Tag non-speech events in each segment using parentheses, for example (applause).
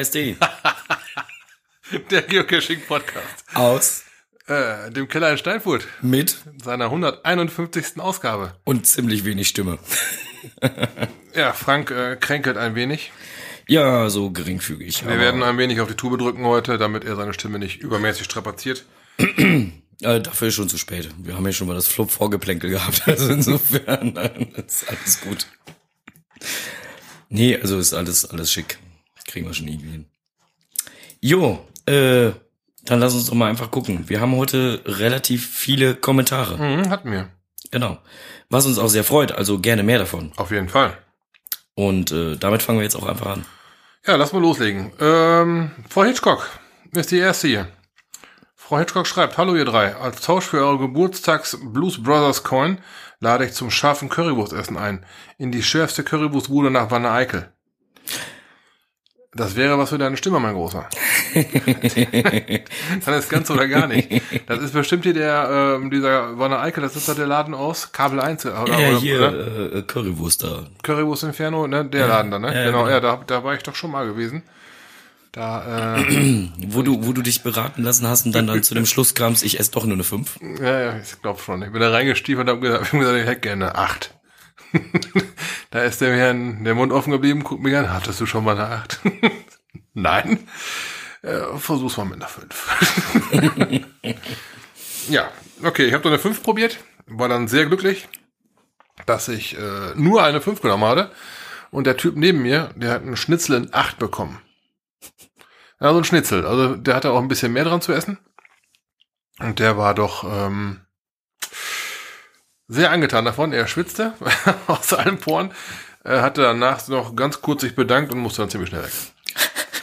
KSD. (laughs) Der Geocaching-Podcast. Aus. Äh, dem Keller in Steinfurt. Mit. Seiner 151. Ausgabe. Und ziemlich wenig Stimme. (laughs) ja, Frank äh, kränkelt ein wenig. Ja, so geringfügig. Wir werden ein wenig auf die Tube drücken heute, damit er seine Stimme nicht übermäßig strapaziert. (clears throat) Äh, dafür ist schon zu spät. Wir haben ja schon mal das Flop-Vorgeplänkel gehabt. (laughs) Also insofern ist alles gut. Nee, also ist alles, alles schick. Kriegen wir schon irgendwie hin. Jo, äh, dann lass uns doch mal einfach gucken. Wir haben heute relativ viele Kommentare. Mhm, hatten wir. Genau. Was uns auch sehr freut, also gerne mehr davon. Auf jeden Fall. Und äh, damit fangen wir jetzt auch einfach an. Ja, lass mal loslegen. Ähm, Frau Hitchcock ist die erste hier. Frau Hitchcock schreibt, Hallo ihr drei, als Tausch für eure Geburtstags Blues Brothers Coin lade ich zum scharfen Currywurstessen ein. In die schärfste Currywurstbude nach Wanne Eickel. Das wäre was für deine Stimme, mein Großer. (laughs) Dann ist ganz oder gar nicht. Das ist bestimmt hier der, ähm, dieser Wanne Eickel, das ist doch der Laden aus Kabel 1. Oder, Ja, oder, hier oder? äh, Currywurst da. Currywurst Inferno, ne? Der Laden da, ne? ja, genau, genau. ja, da, da war ich doch schon mal gewesen. Da, äh, (clears throat) Wo du, wo du dich beraten lassen hast und dann, dann zu dem Schluss kamst, ich esse doch nur eine 5. ja, ja, ich glaube schon. Ich bin da reingestiefelt und hab gesagt, hab gesagt, ich hätte gerne acht. (laughs) da ist der Herrn der Mund offen geblieben, guckt mich an, hattest du schon mal eine acht? (laughs) Nein. Äh, versuch's mal mit einer fünf. (laughs) ja, okay, ich habe dann eine fünf probiert, war dann sehr glücklich, dass ich äh, nur eine fünf genommen hatte. Und der Typ neben mir, der hat einen Schnitzel in acht bekommen. Ja, so ein Schnitzel. Also der hatte auch ein bisschen mehr dran zu essen. Und der war doch ähm, sehr angetan davon. Er schwitzte (laughs) aus allen Poren. Er hatte danach noch ganz kurz sich bedankt und musste dann ziemlich schnell weg.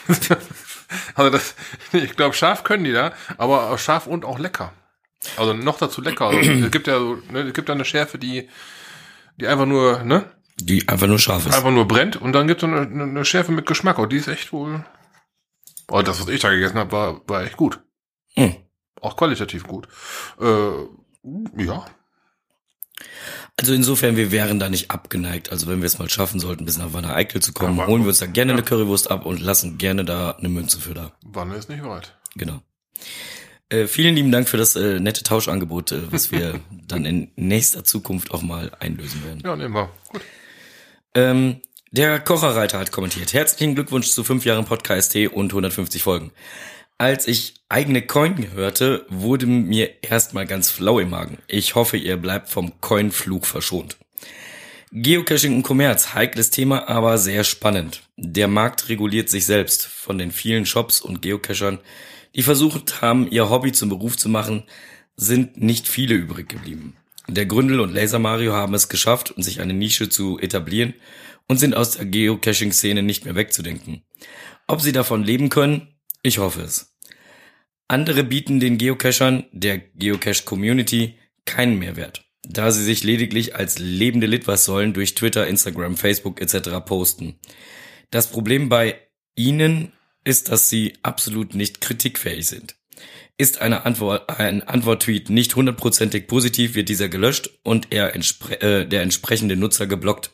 (laughs) also das, ich glaube, scharf können die da, aber scharf und auch lecker. Also noch dazu lecker. Also, (clears throat) es gibt ja so, ne, es gibt ja eine Schärfe, die, die einfach nur, ne, Die einfach nur scharf ist. einfach nur brennt und dann gibt es eine, eine Schärfe mit Geschmack. Und die ist echt wohl. Oh, das, was ich da gegessen habe, war, war echt gut. Hm. Auch qualitativ gut. Äh, ja. Also insofern, wir wären da nicht abgeneigt. Also wenn wir es mal schaffen sollten, bis nach Wanne Eickel zu kommen, holen wir uns da gerne eine Currywurst ab und lassen gerne da eine Münze für da. Wanne ist nicht weit. Genau. Äh, vielen lieben Dank für das äh, nette Tauschangebot, äh, was wir (laughs) dann in nächster Zukunft auch mal einlösen werden. Ja, nehmen wir. Gut. Ähm, der Kocherreiter hat kommentiert. Herzlichen Glückwunsch zu fünf Jahren Podcast und 150 Folgen. Als ich eigene Coin hörte, wurde mir erstmal ganz flau im Magen. Ich hoffe, ihr bleibt vom Coin-Flug verschont. Geocaching und Kommerz, heikles Thema, aber sehr spannend. Der Markt reguliert sich selbst. Von den vielen Shops und Geocachern, die versucht haben, ihr Hobby zum Beruf zu machen, sind nicht viele übrig geblieben. Der Gründel und Laser Mario haben es geschafft, um sich eine Nische zu etablieren und sind aus der Geocaching-Szene nicht mehr wegzudenken. Ob sie davon leben können? Ich hoffe es. Andere bieten den Geocachern, der Geocache-Community, keinen Mehrwert, da sie sich lediglich als lebende Litwas-Säulen durch Twitter, Instagram, Facebook etc. posten. Das Problem bei ihnen ist, dass sie absolut nicht kritikfähig sind. Ist eine Antwort, ein Antwort-Tweet nicht hundertprozentig positiv, wird dieser gelöscht und er äh, der entsprechende Nutzer geblockt.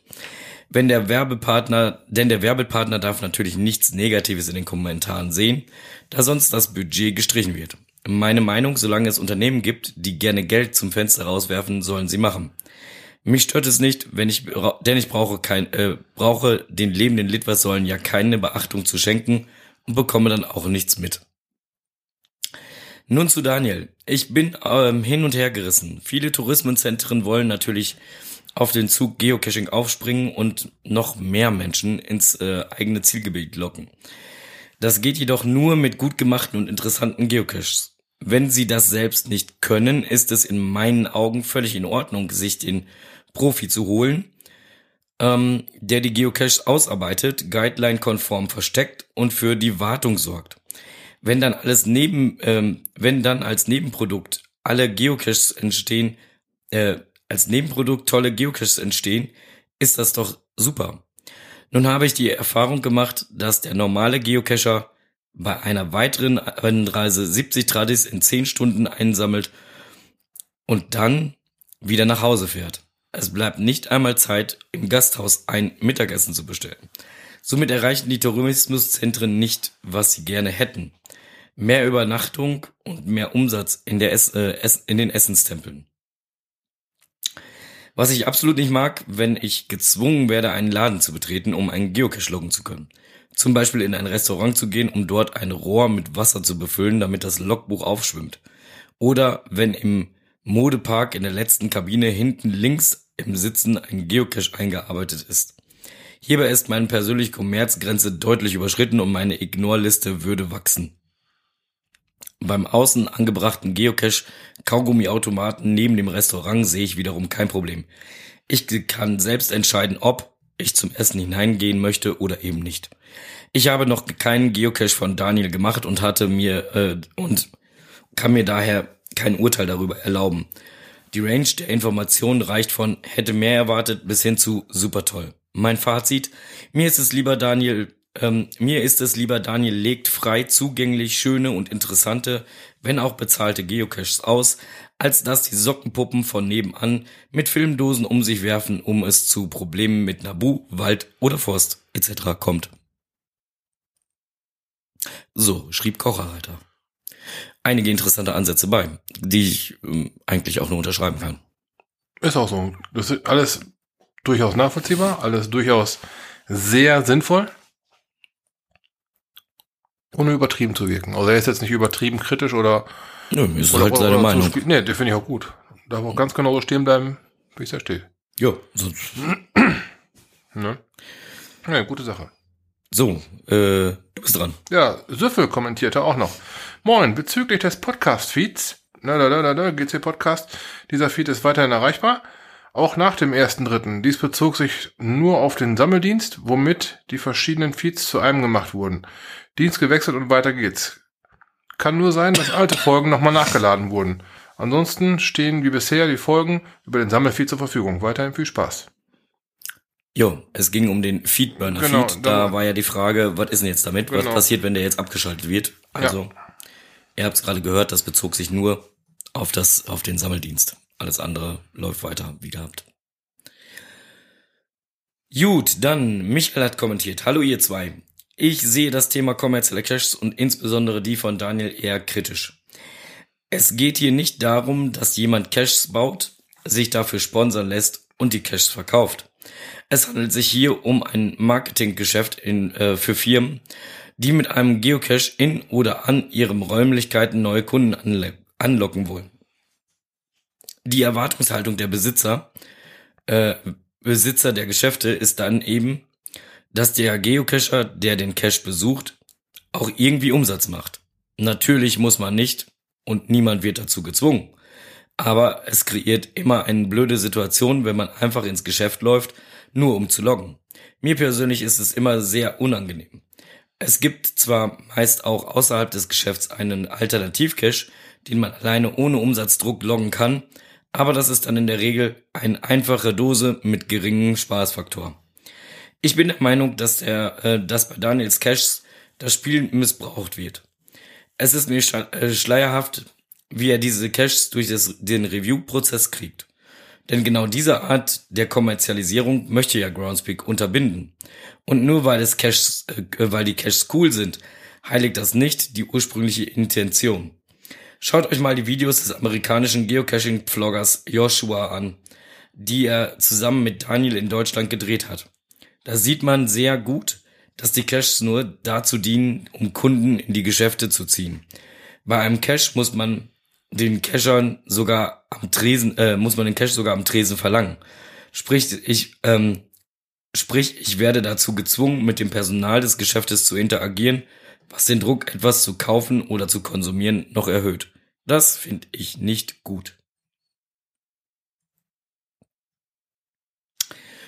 Wenn der Werbepartner, denn der Werbepartner darf natürlich nichts Negatives in den Kommentaren sehen, da sonst das Budget gestrichen wird. Meine Meinung, solange es Unternehmen gibt, die gerne Geld zum Fenster rauswerfen, sollen sie machen. Mich stört es nicht, wenn ich, denn ich brauche kein, äh, brauche den lebenden Litwassäulen ja keine Beachtung zu schenken und bekomme dann auch nichts mit. Nun zu Daniel. Ich bin ähm, hin und her gerissen. Viele Tourismenzentren wollen natürlich auf den Zug Geocaching aufspringen und noch mehr Menschen ins äh, eigene Zielgebiet locken. Das geht jedoch nur mit gut gemachten und interessanten Geocaches. Wenn sie das selbst nicht können, ist es in meinen Augen völlig in Ordnung, sich den Profi zu holen, ähm, der die Geocaches ausarbeitet, guideline-konform versteckt und für die Wartung sorgt. Wenn dann alles neben, ähm, wenn dann als Nebenprodukt alle Geocaches entstehen, äh, als Nebenprodukt tolle Geocaches entstehen, ist das doch super. Nun habe ich die Erfahrung gemacht, dass der normale Geocacher bei einer weiteren Reise 70 Tradis in 10 Stunden einsammelt und dann wieder nach Hause fährt. Es bleibt nicht einmal Zeit, im Gasthaus ein Mittagessen zu bestellen. Somit erreichen die Tourismuszentren nicht, was sie gerne hätten. Mehr Übernachtung und mehr Umsatz in, der Ess, äh, in den Essenstempeln. Was ich absolut nicht mag, wenn ich gezwungen werde, einen Laden zu betreten, um einen Geocache loggen zu können. Zum Beispiel in ein Restaurant zu gehen, um dort ein Rohr mit Wasser zu befüllen, damit das Logbuch aufschwimmt. Oder wenn im Modepark in der letzten Kabine hinten links im Sitzen ein Geocache eingearbeitet ist. Hierbei ist meine persönliche Kommerzgrenze deutlich überschritten und meine Ignore-Liste würde wachsen. Beim außen angebrachten Geocache Kaugummiautomaten neben dem Restaurant sehe ich wiederum kein Problem. Ich kann selbst entscheiden, ob ich zum Essen hineingehen möchte oder eben nicht. Ich habe noch keinen Geocache von Daniel gemacht und hatte mir äh, und kann mir daher kein Urteil darüber erlauben. Die Range der Informationen reicht von hätte mehr erwartet bis hin zu super toll. Mein Fazit, mir ist es lieber Daniel ähm, mir ist es lieber, Daniel legt frei zugänglich schöne und interessante, wenn auch bezahlte Geocaches aus, als dass die Sockenpuppen von nebenan mit Filmdosen um sich werfen, um es zu Problemen mit Nabu, Wald oder Forst etc. kommt. So, schrieb Kocherreiter. Einige interessante Ansätze bei, die ich ähm, eigentlich auch nur unterschreiben kann. Ist auch so. Das ist alles durchaus nachvollziehbar, alles durchaus sehr sinnvoll ohne übertrieben zu wirken. Also er ist jetzt nicht übertrieben kritisch oder. Nö, ist oder, halt seine Meinung. Nee, den finde ich auch gut. Darf auch ganz genau so stehen bleiben, wie es da steht. Ja, sonst. (clears throat) ne? Ja, gute Sache. So, äh, du bist dran. Ja, Süffel kommentierte auch noch. Moin, bezüglich des Podcast-Feeds, na, da, da, da, da, GC Podcast, dieser Feed ist weiterhin erreichbar. Auch nach dem ersten Dritten. Dies bezog sich nur auf den Sammeldienst, womit die verschiedenen Feeds zu einem gemacht wurden. Dienst gewechselt und weiter geht's. Kann nur sein, dass alte Folgen nochmal nachgeladen wurden. Ansonsten stehen wie bisher die Folgen über den Sammelfeed zur Verfügung. Weiterhin viel Spaß. Jo, es ging um den Feedburner-Feed. Genau, da war ja die Frage, was ist denn jetzt damit? Genau. Was passiert, wenn der jetzt abgeschaltet wird? Also, ja. ihr habt es gerade gehört, das bezog sich nur auf das, auf den Sammeldienst. Alles andere läuft weiter, wie gehabt. Gut, dann Michael hat kommentiert. Hallo ihr zwei. Ich sehe das Thema kommerzielle Caches und insbesondere die von Daniel eher kritisch. Es geht hier nicht darum, dass jemand Caches baut, sich dafür sponsern lässt und die Caches verkauft. Es handelt sich hier um ein Marketinggeschäft in, äh, für Firmen, die mit einem Geocache in oder an ihren Räumlichkeiten neue Kunden anlocken wollen. Die Erwartungshaltung der Besitzer, äh, Besitzer der Geschäfte ist dann eben, dass der Geocacher, der den Cache besucht, auch irgendwie Umsatz macht. Natürlich muss man nicht und niemand wird dazu gezwungen. Aber es kreiert immer eine blöde Situation, wenn man einfach ins Geschäft läuft, nur um zu loggen. Mir persönlich ist es immer sehr unangenehm. Es gibt zwar meist auch außerhalb des Geschäfts einen Alternativcache, den man alleine ohne Umsatzdruck loggen kann, aber das ist dann in der Regel eine einfache Dose mit geringem Spaßfaktor. Ich bin der Meinung, dass der, äh, dass bei Daniels Caches das Spiel missbraucht wird. Es ist mir äh, schleierhaft, wie er diese Caches durch das, den Review-Prozess kriegt. Denn genau diese Art der Kommerzialisierung möchte ja Groundspeak unterbinden. Und nur weil es Caches, äh, weil die Caches cool sind, heiligt das nicht die ursprüngliche Intention. Schaut euch mal die Videos des amerikanischen Geocaching-Vloggers Joshua an, die er zusammen mit Daniel in Deutschland gedreht hat. Da sieht man sehr gut, dass die Caches nur dazu dienen, um Kunden in die Geschäfte zu ziehen. Bei einem Cache muss man den Cachern sogar am Tresen, äh, muss man den Cache sogar am Tresen verlangen. Sprich, ich, ähm, sprich, ich werde dazu gezwungen, mit dem Personal des Geschäftes zu interagieren, was den Druck, etwas zu kaufen oder zu konsumieren, noch erhöht. Das finde ich nicht gut.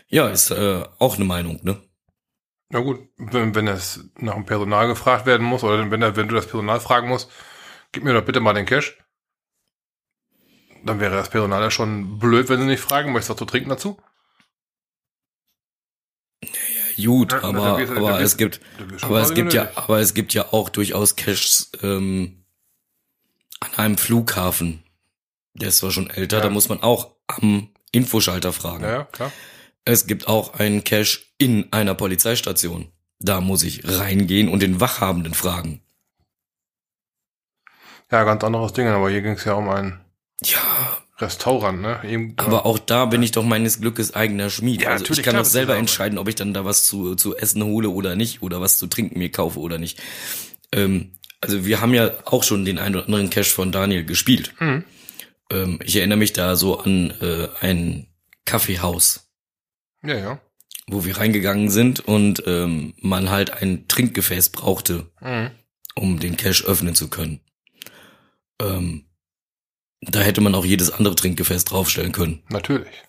Ja, ist äh, auch eine Meinung, ne? Na gut, wenn, wenn es nach dem Personal gefragt werden muss oder wenn, wenn du das Personal fragen musst, gib mir doch bitte mal den Cash. Dann wäre das Personal ja schon blöd, wenn sie nicht fragen, möchtest du was zu trinken dazu? Ja, gut, ja, aber, aber es gibt, aber es gibt ja, aber es gibt ja auch durchaus Caches ähm, an einem Flughafen. Der ist zwar schon älter, ja. da muss man auch am Infoschalter fragen. Ja, klar. Es gibt auch einen Cache in einer Polizeistation. Da muss ich reingehen und den Wachhabenden fragen. Ja, ganz anderes Ding, aber hier ging es ja um ein Ja, Restaurant, ne? Eben, aber auch da bin ich doch meines Glückes eigener Schmied. Ja, also ich kann doch selber entscheiden, ob ich dann da was zu, zu essen hole oder nicht oder was zu trinken mir kaufe oder nicht. Ähm, also wir haben ja auch schon den einen oder anderen Cash von Daniel gespielt. Mhm. Ähm, ich erinnere mich da so an äh, ein Kaffeehaus, ja, ja. wo wir reingegangen sind und ähm, man halt ein Trinkgefäß brauchte, Mhm. um den Cash öffnen zu können. Ähm, da hätte man auch jedes andere Trinkgefäß draufstellen können. Natürlich.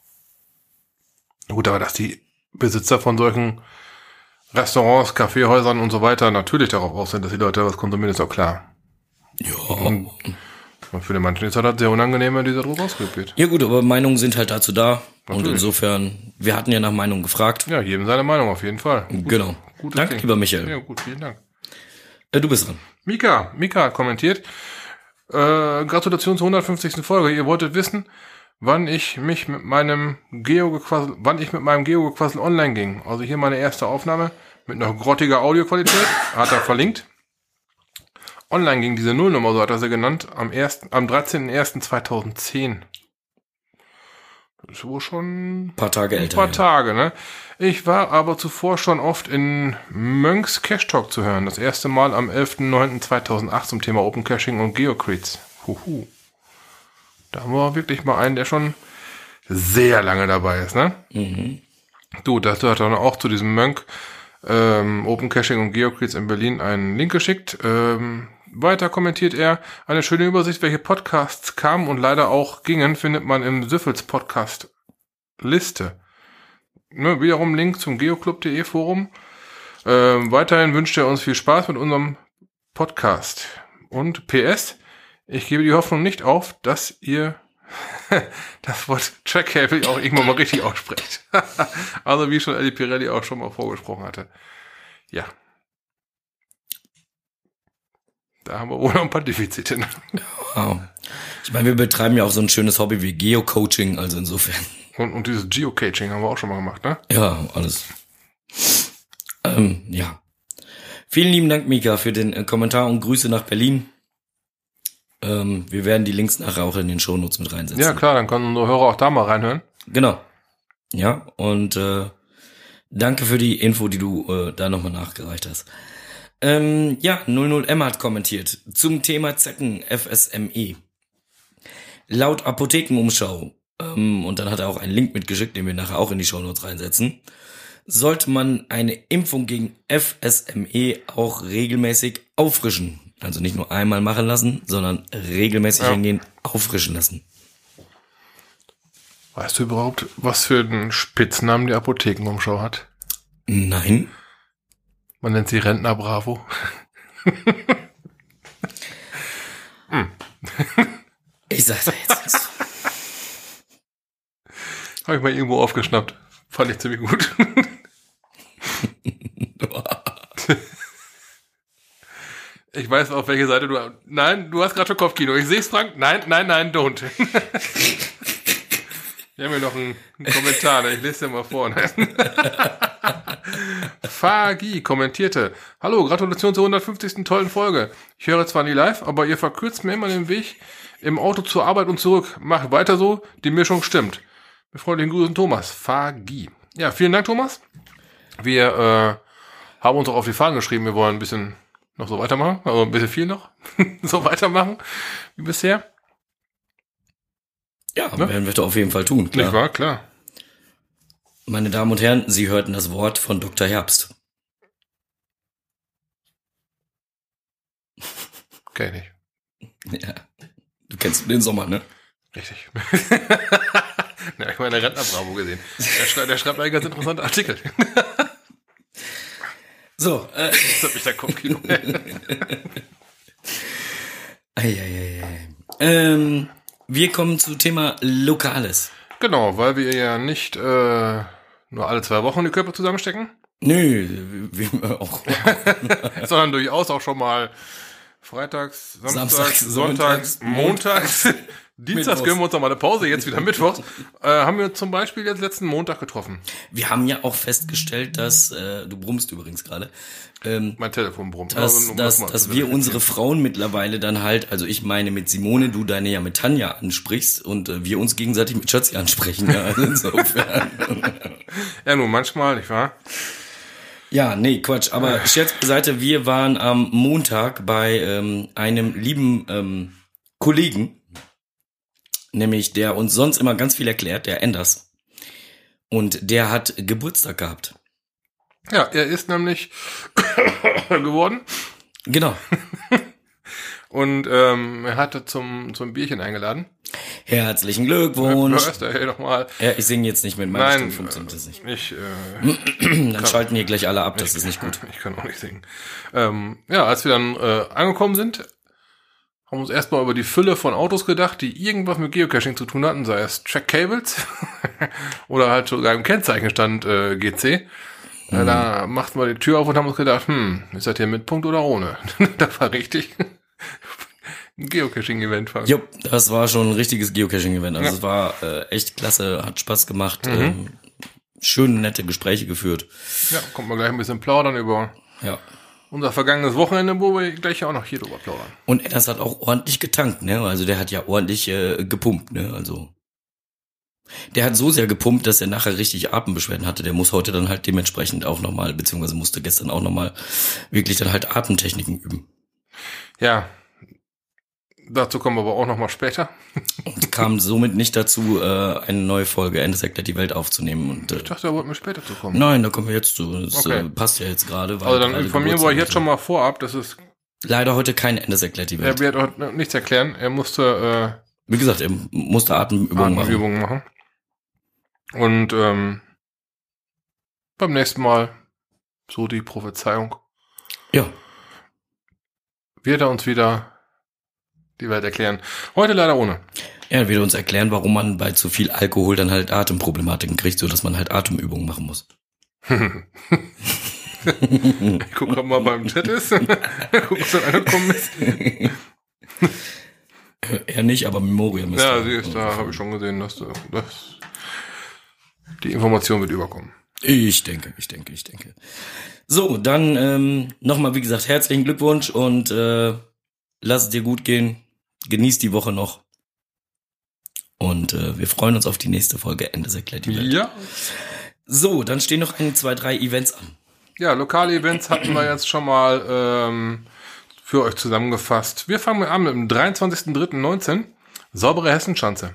Gut, aber dass die Besitzer von solchen Restaurants, Kaffeehäusern und so weiter natürlich darauf aus sind, dass die Leute was konsumieren, ist auch klar. Ja, Und für den manchen ist das halt sehr unangenehm, wenn dieser Druck ausgeübt wird. Ja gut, aber Meinungen sind halt dazu da. Und Natürlich. insofern, wir hatten ja nach Meinung gefragt. Ja, jedem seine Meinung auf jeden Fall. genau. gutes Danke, Ding. lieber Michael. Ja, gut, vielen Dank. Äh, du bist dran. Mika, Mika hat kommentiert. Äh, Gratulation zur 150. Folge. Ihr wolltet wissen, wann ich mich mit meinem Geo-Gequassel, wann ich mit meinem Geo-Gequassel online ging. Also hier meine erste Aufnahme mit noch grottiger Audioqualität. Hat er verlinkt. Online ging diese Nullnummer, so hat er sie genannt, am, 1., am 13.01.2010. Das ist wohl schon Ein paar Tage ein älter. paar ja. Tage, ne? Ich war aber zuvor schon oft in Mönks Cash Talk zu hören. Das erste Mal am 11.09.2008 zum Thema Open Caching und Geocreeds. Huhu. Da haben wir wirklich mal einen, der schon sehr lange dabei ist, ne? Mhm. Du, dazu hat er dann auch zu diesem Mönk ähm, Open Caching und Geocreeds in Berlin einen Link geschickt. Ähm, weiter kommentiert er, eine schöne Übersicht, welche Podcasts kamen und leider auch gingen, findet man im Süffels Podcast Liste. Ne, wiederum Link zum geoclub.de Forum. Ähm, weiterhin wünscht er uns viel Spaß mit unserem Podcast. Und PS, ich gebe die Hoffnung nicht auf, dass ihr (laughs) das Wort Trackcable auch irgendwann mal richtig aussprecht. (laughs) also wie schon Eddie Pirelli auch schon mal vorgesprochen hatte. Ja. Da haben wir wohl noch ein paar Defizite. ne? Wow. Ich meine, wir betreiben ja auch so ein schönes Hobby wie Geocoaching, also insofern. Und, und dieses Geocaching haben wir auch schon mal gemacht, ne? Ja, alles. Ähm, ja. Vielen lieben Dank, Mika, für den äh, Kommentar und Grüße nach Berlin. Ähm, wir werden die Links nachher auch in den Shownotes mit reinsetzen. Ja, klar, dann können unsere Hörer auch da mal reinhören. Genau. Ja, und äh, danke für die Info, die du äh, da nochmal nachgereicht hast. Ähm, ja, 00M hat kommentiert zum Thema Zecken FSME. Laut Apothekenumschau, ähm, und dann hat er auch einen Link mitgeschickt, den wir nachher auch in die Shownotes reinsetzen, sollte man eine Impfung gegen FSME auch regelmäßig auffrischen. Also nicht nur einmal machen lassen, sondern regelmäßig Ja. hingehen, auffrischen lassen. Weißt du überhaupt, was für einen Spitznamen die Apothekenumschau hat? Nein. Man nennt sie Rentner Bravo. Ich sag's jetzt. nichts. Habe ich mal irgendwo aufgeschnappt. Fand ich ziemlich gut. (laughs) Ich weiß, auf welche Seite du. Nein, du hast gerade schon Kopfkino. Ich sehe es, Frank. Nein, nein, nein, don't. (laughs) Wir haben hier noch einen, einen Kommentar, ne? ich lese dir mal vor. Ne? (laughs) Fagi kommentierte. Hallo, Gratulation zur 150. tollen Folge. Ich höre zwar nie live, aber ihr verkürzt mir immer den Weg im Auto zur Arbeit und zurück. Macht weiter so, die Mischung stimmt. Mit freundlichen Grüßen, Thomas. Fagi. Ja, vielen Dank, Thomas. Wir äh, haben uns auch auf die Fahnen geschrieben, wir wollen ein bisschen noch so weitermachen, also ein bisschen viel noch, (laughs) so weitermachen wie bisher. Ja, Ne? werden wir doch auf jeden Fall tun. Nicht Klar. wahr? Klar. Meine Damen und Herren, Sie hörten das Wort von Dr. Herbst. Kenn ich. (laughs) Ja. Du kennst den Sommer, ne? Richtig. (laughs) Na, ich meine, der Rentner Bravo gesehen. Der schreibt, der schreibt einen ganz interessanten Artikel. So, äh, hat mich der Kopfkino. Eieiei. Ähm, wir kommen zu Thema Lokales. genau, weil wir ja nicht äh, nur alle zwei Wochen die Körper zusammenstecken, Nö, wir, wir auch. (laughs) sondern durchaus auch schon mal freitags, samstags, Samstags, sonntags, sonntags, montags Dienstags gönnen wir uns noch mal eine Pause, jetzt wieder Mittwochs. (laughs) Äh, haben wir zum Beispiel jetzt letzten Montag getroffen. Wir haben ja auch festgestellt, dass, äh, du brummst übrigens gerade, ähm, Mein Telefon brummt. dass, Also, dass, dass wir unsere Frauen mittlerweile dann halt, also ich meine mit Simone, du deine ja mit Tanja ansprichst und äh, wir uns gegenseitig mit Schatzi ansprechen. Ja, also insofern. (laughs) Ja, nur manchmal, nicht wahr? ja, nee, Quatsch. Aber Scherz beiseite, wir waren am Montag bei ähm, einem lieben ähm, Kollegen, nämlich der uns sonst immer ganz viel erklärt, der Enders. Und der hat Geburtstag gehabt. Ja, er ist nämlich (coughs) geworden Genau. (laughs) und ähm, er hatte zum, zum Bierchen eingeladen. Herzlichen Glückwunsch. Hey, nochmal? Ja, ich singe jetzt nicht mit meiner Nein, Stimme, funktioniert das nicht. Ich, äh, (clears throat) Dann schalten hier gleich alle ab, das ist nicht (laughs) gut. Ich kann auch nicht singen. Ähm, ja, als wir dann äh, angekommen sind, haben uns erstmal über die Fülle von Autos gedacht, die irgendwas mit Geocaching zu tun hatten, sei es Track Cables (laughs) oder halt sogar im Kennzeichen stand äh, GC. Äh, Da machten wir die Tür auf und haben uns gedacht, hm, ist das hier mit Punkt oder ohne? (laughs) das war richtig ein Geocaching-Event. fast. Jo, das war schon ein richtiges Geocaching-Event. Also Ja. es war äh, echt klasse, hat Spaß gemacht, ähm, schöne, nette Gespräche geführt. Ja, kommt mal gleich ein bisschen plaudern über Ja. Unser vergangenes Wochenende, wo wir gleich auch noch hier drüber plaudern. Und Edders hat auch ordentlich getankt, ne? Also der hat ja ordentlich äh, gepumpt, ne? Also der hat so sehr gepumpt, dass er nachher richtig Atembeschwerden hatte. Der muss heute dann halt dementsprechend auch nochmal, beziehungsweise musste gestern auch nochmal wirklich dann halt Atemtechniken üben. Ja, dazu kommen wir aber auch noch mal später. Und (laughs) kam somit nicht dazu, äh, eine neue Folge Endes erklärt die Welt aufzunehmen. Und äh, Ich dachte, da wollten wir später zu kommen. nein, da kommen wir jetzt zu. Das Okay. äh, passt ja jetzt gerade. Also dann informieren wir euch jetzt schon mal vorab, dass es, Leider heute kein Endes erklärt die er Welt. wird auch nichts erklären. Er musste Wie gesagt, er musste äh, Atemübungen machen. Atemübungen machen. Und ähm, beim nächsten Mal, so die Prophezeiung, Ja. wird er uns wieder die Welt erklären. Heute leider ohne. Er wird uns erklären, warum man bei zu viel Alkohol dann halt Atemproblematiken kriegt, so dass man halt Atemübungen machen muss. (laughs) Ich gerade mal beim Chat ist. (laughs) Guck, was da angekommen ist. er nicht, aber Memoriam ist Ja, da. sie ist da, habe ich schon gesehen, dass dass die Information wird überkommen. Ich denke, ich denke, ich denke. So, dann ähm, nochmal, wie gesagt, herzlichen Glückwunsch und äh, lass es dir gut gehen. Genieß die Woche noch. Und äh, wir freuen uns auf die nächste Folge Ende erklärt die Welt. Ja. So, dann stehen noch ein, zwei, drei Events an. Ja, lokale Events hatten wir jetzt schon mal ähm, für euch zusammengefasst. Wir fangen an mit dem 23.03.19. Saubere Hessenschanze.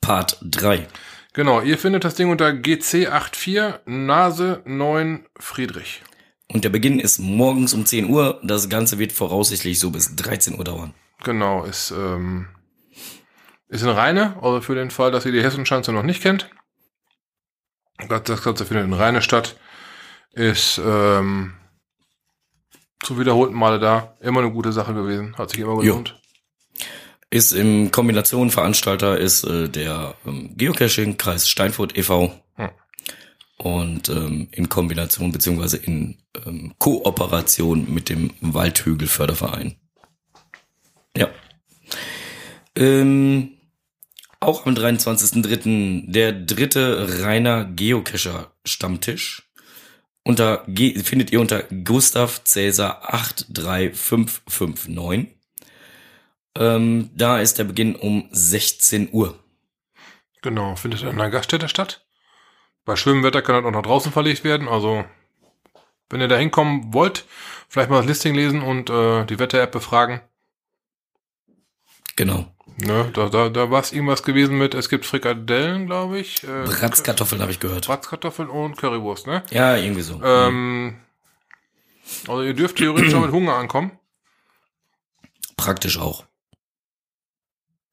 Part 3. Genau, ihr findet das Ding unter GC84 Nase 9 Friedrich. Und der Beginn ist morgens um 10 Uhr. Das Ganze wird voraussichtlich so bis 13 Uhr dauern. Genau, ist, ähm, ist in Rheine, also für den Fall, dass ihr die Hessenschanze noch nicht kennt. Das das Ganze findet in Rheine statt. Ist ähm, zu wiederholten Male da. Immer eine gute Sache gewesen. Hat sich immer gelohnt. Ist im Kombination Veranstalter ist äh, der ähm, Geocaching Kreis Steinfurt e.V. Hm. Und ähm, in Kombination beziehungsweise in ähm, Kooperation mit dem Waldhügel Förderverein. Ja. Ähm, auch am 23.03. der dritte reiner Geocacher Stammtisch. Unter findet ihr unter Gustav Cäsar 83559. Ähm, da ist der Beginn um 16 Uhr. Genau, findet in einer Gaststätte statt. Bei schönem Wetter kann das auch nach draußen verlegt werden. Also, wenn ihr da hinkommen wollt, vielleicht mal das Listing lesen und äh, die Wetter-App befragen. Genau. Ne, da da, da war es irgendwas gewesen mit, es gibt Frikadellen, glaube ich. Äh, Bratzkartoffeln habe ich gehört. Bratzkartoffeln und Currywurst, ne? Ja, irgendwie so. Ähm, also ihr dürft theoretisch auch mit Hunger ankommen. Praktisch auch.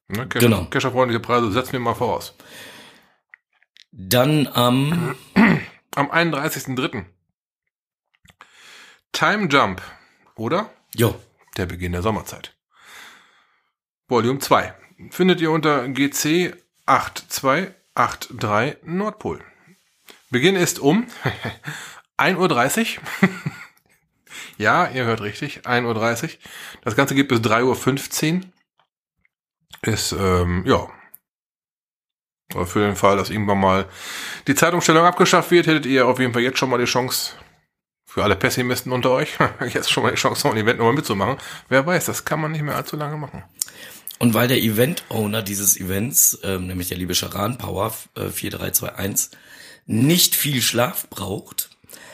Ne? Kescher, Genau. Kescherfreundliche Preise setzen wir mal voraus. Dann am, (clears throat) Am 31.03. Time Jump, oder? jo, Der Beginn der Sommerzeit. Volume 2. Findet ihr unter GC 8283 Nordpol. Beginn ist um (laughs) 1.30 Uhr. (laughs) ja, ihr hört richtig, 1.30 Uhr. Das Ganze geht bis 3.15 Uhr. ist, ähm, ja. Aber für den Fall, dass irgendwann mal die Zeitumstellung abgeschafft wird, hättet ihr auf jeden Fall jetzt schon mal die Chance, für alle Pessimisten unter euch, (laughs) jetzt schon mal die Chance, noch ein Event nochmal mitzumachen. Wer weiß, das kann man nicht mehr allzu lange machen. Und weil der Event-Owner dieses Events, ähm, nämlich der liebe Charan Power äh, 4321, nicht viel Schlaf braucht,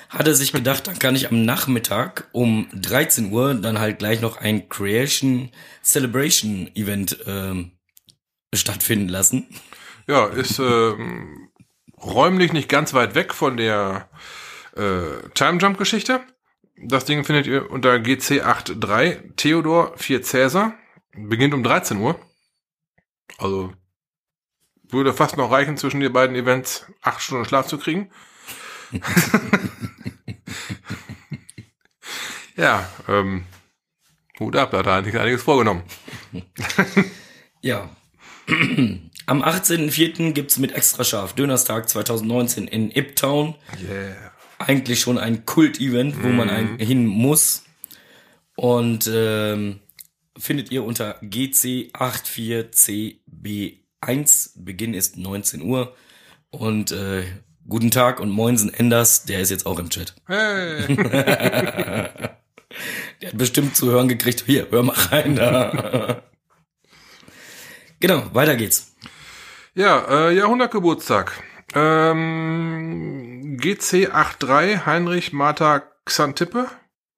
hat er sich gedacht, dann kann ich am Nachmittag um 13 Uhr dann halt gleich noch ein Creation Celebration Event ähm, stattfinden lassen. Ja, ist ähm, räumlich nicht ganz weit weg von der äh, Time Jump Geschichte. Das Ding findet ihr unter GC83 Theodor 4 Cäsar. Beginnt um 13 Uhr. Also würde fast noch reichen, zwischen den beiden Events acht Stunden Schlaf zu kriegen. (laughs) ja, ähm, Hut ab, da hat er eigentlich einiges vorgenommen. (laughs) Ja. Am 18.04. gibt's mit Extra Scharf Dönerstag 2019 in Iptown. Yeah. Eigentlich schon ein Kult-Event, wo man ein, hin muss. Und ähm, findet ihr unter GC84CB1. Beginn ist 19 Uhr. Und äh, guten Tag und Moinsen Enders, der ist jetzt auch im Chat. Hey. (laughs) Der hat bestimmt zu hören gekriegt, hier, hör mal rein da. genau, weiter geht's. Ja, äh, Jahrhundertgeburtstag. Ähm, GC83 Heinrich Martha Xantippe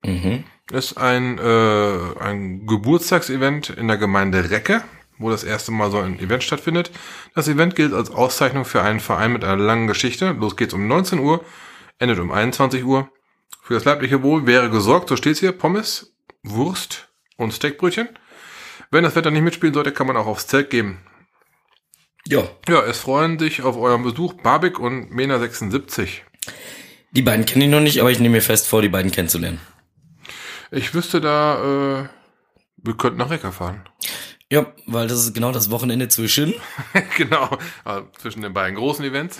Mhm. Ist ein, äh, ein Geburtstagsevent in der Gemeinde Recke, wo das erste Mal so ein Event stattfindet. Das Event gilt als Auszeichnung für einen Verein mit einer langen Geschichte. Los geht's um 19 Uhr, endet um 21 Uhr. Für das leibliche Wohl wäre gesorgt, so steht's hier, Pommes, Wurst und Steakbrötchen. Wenn das Wetter nicht mitspielen sollte, kann man auch aufs Zelt geben. Ja, Ja, es freuen sich auf euren Besuch Barbik und Mena76. die beiden kenne ich noch nicht, aber ich nehme mir fest vor, die beiden kennenzulernen. Ich wüsste da, äh, wir könnten nach Recke fahren. Ja, weil das ist genau das Wochenende zwischen (laughs) genau, also zwischen den beiden großen Events.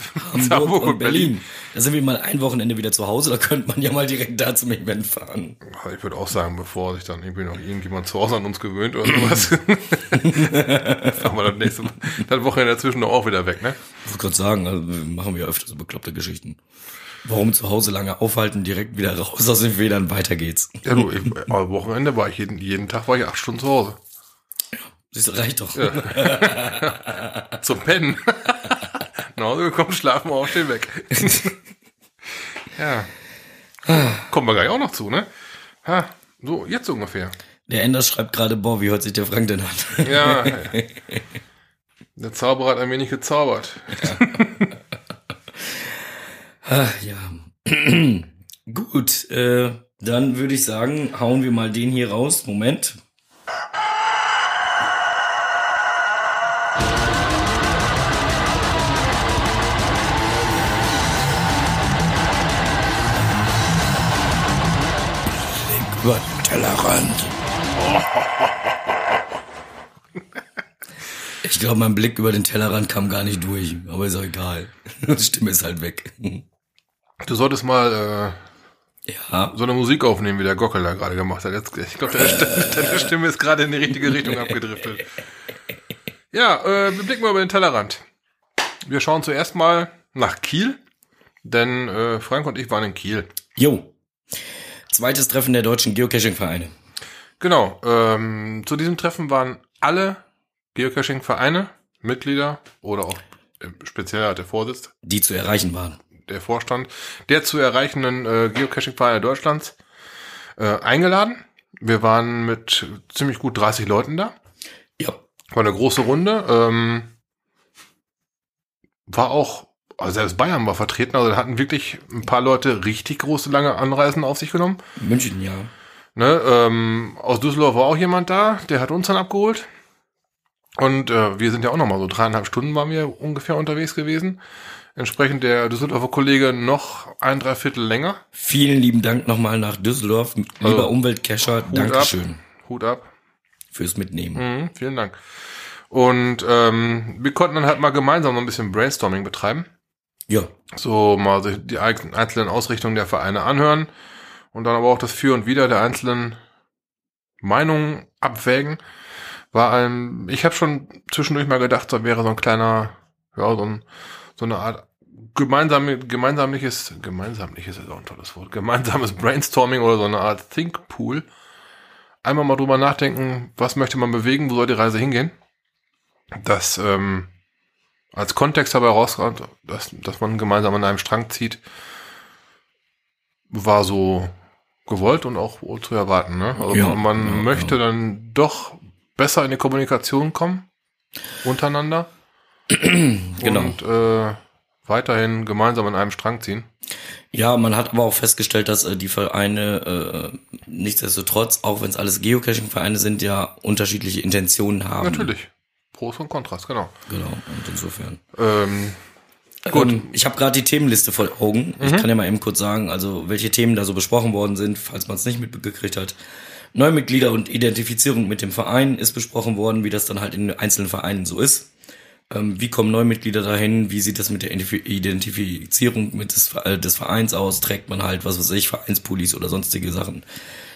Hamburg und Berlin. Da sind wir mal ein Wochenende wieder zu Hause, da könnte man ja mal direkt da zum Event fahren. Ich würde auch sagen, bevor sich dann irgendwie noch irgendjemand zu Hause an uns gewöhnt oder sowas. (laughs) Fahren wir das nächste Mal, das Wochenende dazwischen doch auch wieder weg, ne? Ich wollte gerade sagen, also machen wir öfter so bekloppte Geschichten. Warum zu Hause lange aufhalten, direkt wieder raus aus den Federn, weiter geht's. Ja, du, ich, am Wochenende war ich jeden, jeden Tag war ich acht Stunden zu Hause. Das reicht doch. (laughs) Zum Pennen. (laughs) Nach Hause gekommen, schlafen, aufstehen, weg. (laughs) ja. Kommen wir gleich auch noch zu, ne? Ha, so, jetzt ungefähr. Der Enders schreibt gerade, boah, wie hört sich der Frank denn an? Ja. Der Zauberer hat ein wenig gezaubert. Ah, ja. (clears throat) Gut, äh, dann würde ich sagen, hauen wir mal den hier raus. Moment. Über den Tellerrand. Ich glaube, mein Blick über den Tellerrand kam gar nicht durch, aber ist auch egal. (laughs) Die Stimme ist halt weg. Du solltest mal äh, Ja, so eine Musik aufnehmen, wie der Gockel da gerade gemacht hat. Jetzt, ich glaube, deine, (laughs) deine Stimme ist gerade in die richtige Richtung abgedriftet. Ja, äh, wir blicken mal über den Tellerrand. Wir schauen zuerst mal nach Kiel, denn äh, Frank und ich waren in Kiel. Jo. Zweites Treffen der deutschen Geocaching-Vereine. Genau, ähm, zu diesem Treffen waren alle Geocaching-Vereine, Mitglieder oder auch äh, speziell halt der Vorsitz, die zu erreichen waren. Der Vorstand der zu erreichenden äh, Geocaching-Vereine Deutschlands äh, eingeladen. Wir waren mit ziemlich gut 30 Leuten da. Ja. War eine große Runde. Ähm, war auch, also selbst Bayern war vertreten, also da hatten wirklich ein paar Leute richtig große, lange Anreisen auf sich genommen. München, ja. Ne, ähm, aus Düsseldorf war auch jemand da, der hat uns dann abgeholt. Und äh, wir sind ja auch nochmal so dreieinhalb Stunden waren wir ungefähr unterwegs gewesen. Entsprechend der Düsseldorfer Kollege noch ein Dreiviertel länger. Vielen lieben Dank nochmal nach Düsseldorf. Lieber Also, Umweltcacher, Dankeschön Ab, Hut ab. fürs Mitnehmen. Mhm, vielen Dank. Und ähm, wir konnten dann halt mal gemeinsam noch ein bisschen Brainstorming betreiben. Ja. So mal sich die einzelnen Ausrichtungen der Vereine anhören und dann aber auch das Für und Wider der einzelnen Meinungen abwägen. War ein, ich habe schon zwischendurch mal gedacht, da wäre so ein kleiner, ja, so, ein, so eine Art gemeinsame, gemeinsamliches, gemeinsamliches ist auch ein tolles Wort, gemeinsames Brainstorming oder so eine Art Think Pool. Einmal mal drüber nachdenken, was möchte man bewegen, wo soll die Reise hingehen. Das ähm, als Kontext dabei rauskommt, dass, dass man gemeinsam an einem Strang zieht, war so gewollt und auch zu erwarten. Ne? Also Ja, man ja, möchte ja. dann doch besser in die Kommunikation kommen untereinander (clears throat) Genau. und äh, weiterhin gemeinsam an einem Strang ziehen. Ja, man hat aber auch festgestellt, dass äh, die Vereine äh, nichtsdestotrotz, auch wenn es alles Geocaching-Vereine sind, ja unterschiedliche Intentionen haben. Natürlich. Pros und Kontrast, genau. Genau, und insofern. Ähm, Gut. Ähm, ich habe gerade die Themenliste vor Augen. Ich kann ja mal eben kurz sagen, also welche Themen da so besprochen worden sind, falls man es nicht mitgekriegt hat. Neumitglieder und Identifizierung mit dem Verein ist besprochen worden, wie das dann halt in einzelnen Vereinen so ist. Ähm, wie kommen Neumitglieder dahin? Wie sieht das mit der Identif- Identifizierung mit des, äh, des Vereins aus? Trägt man halt, was weiß ich, Vereinspulis oder sonstige Sachen?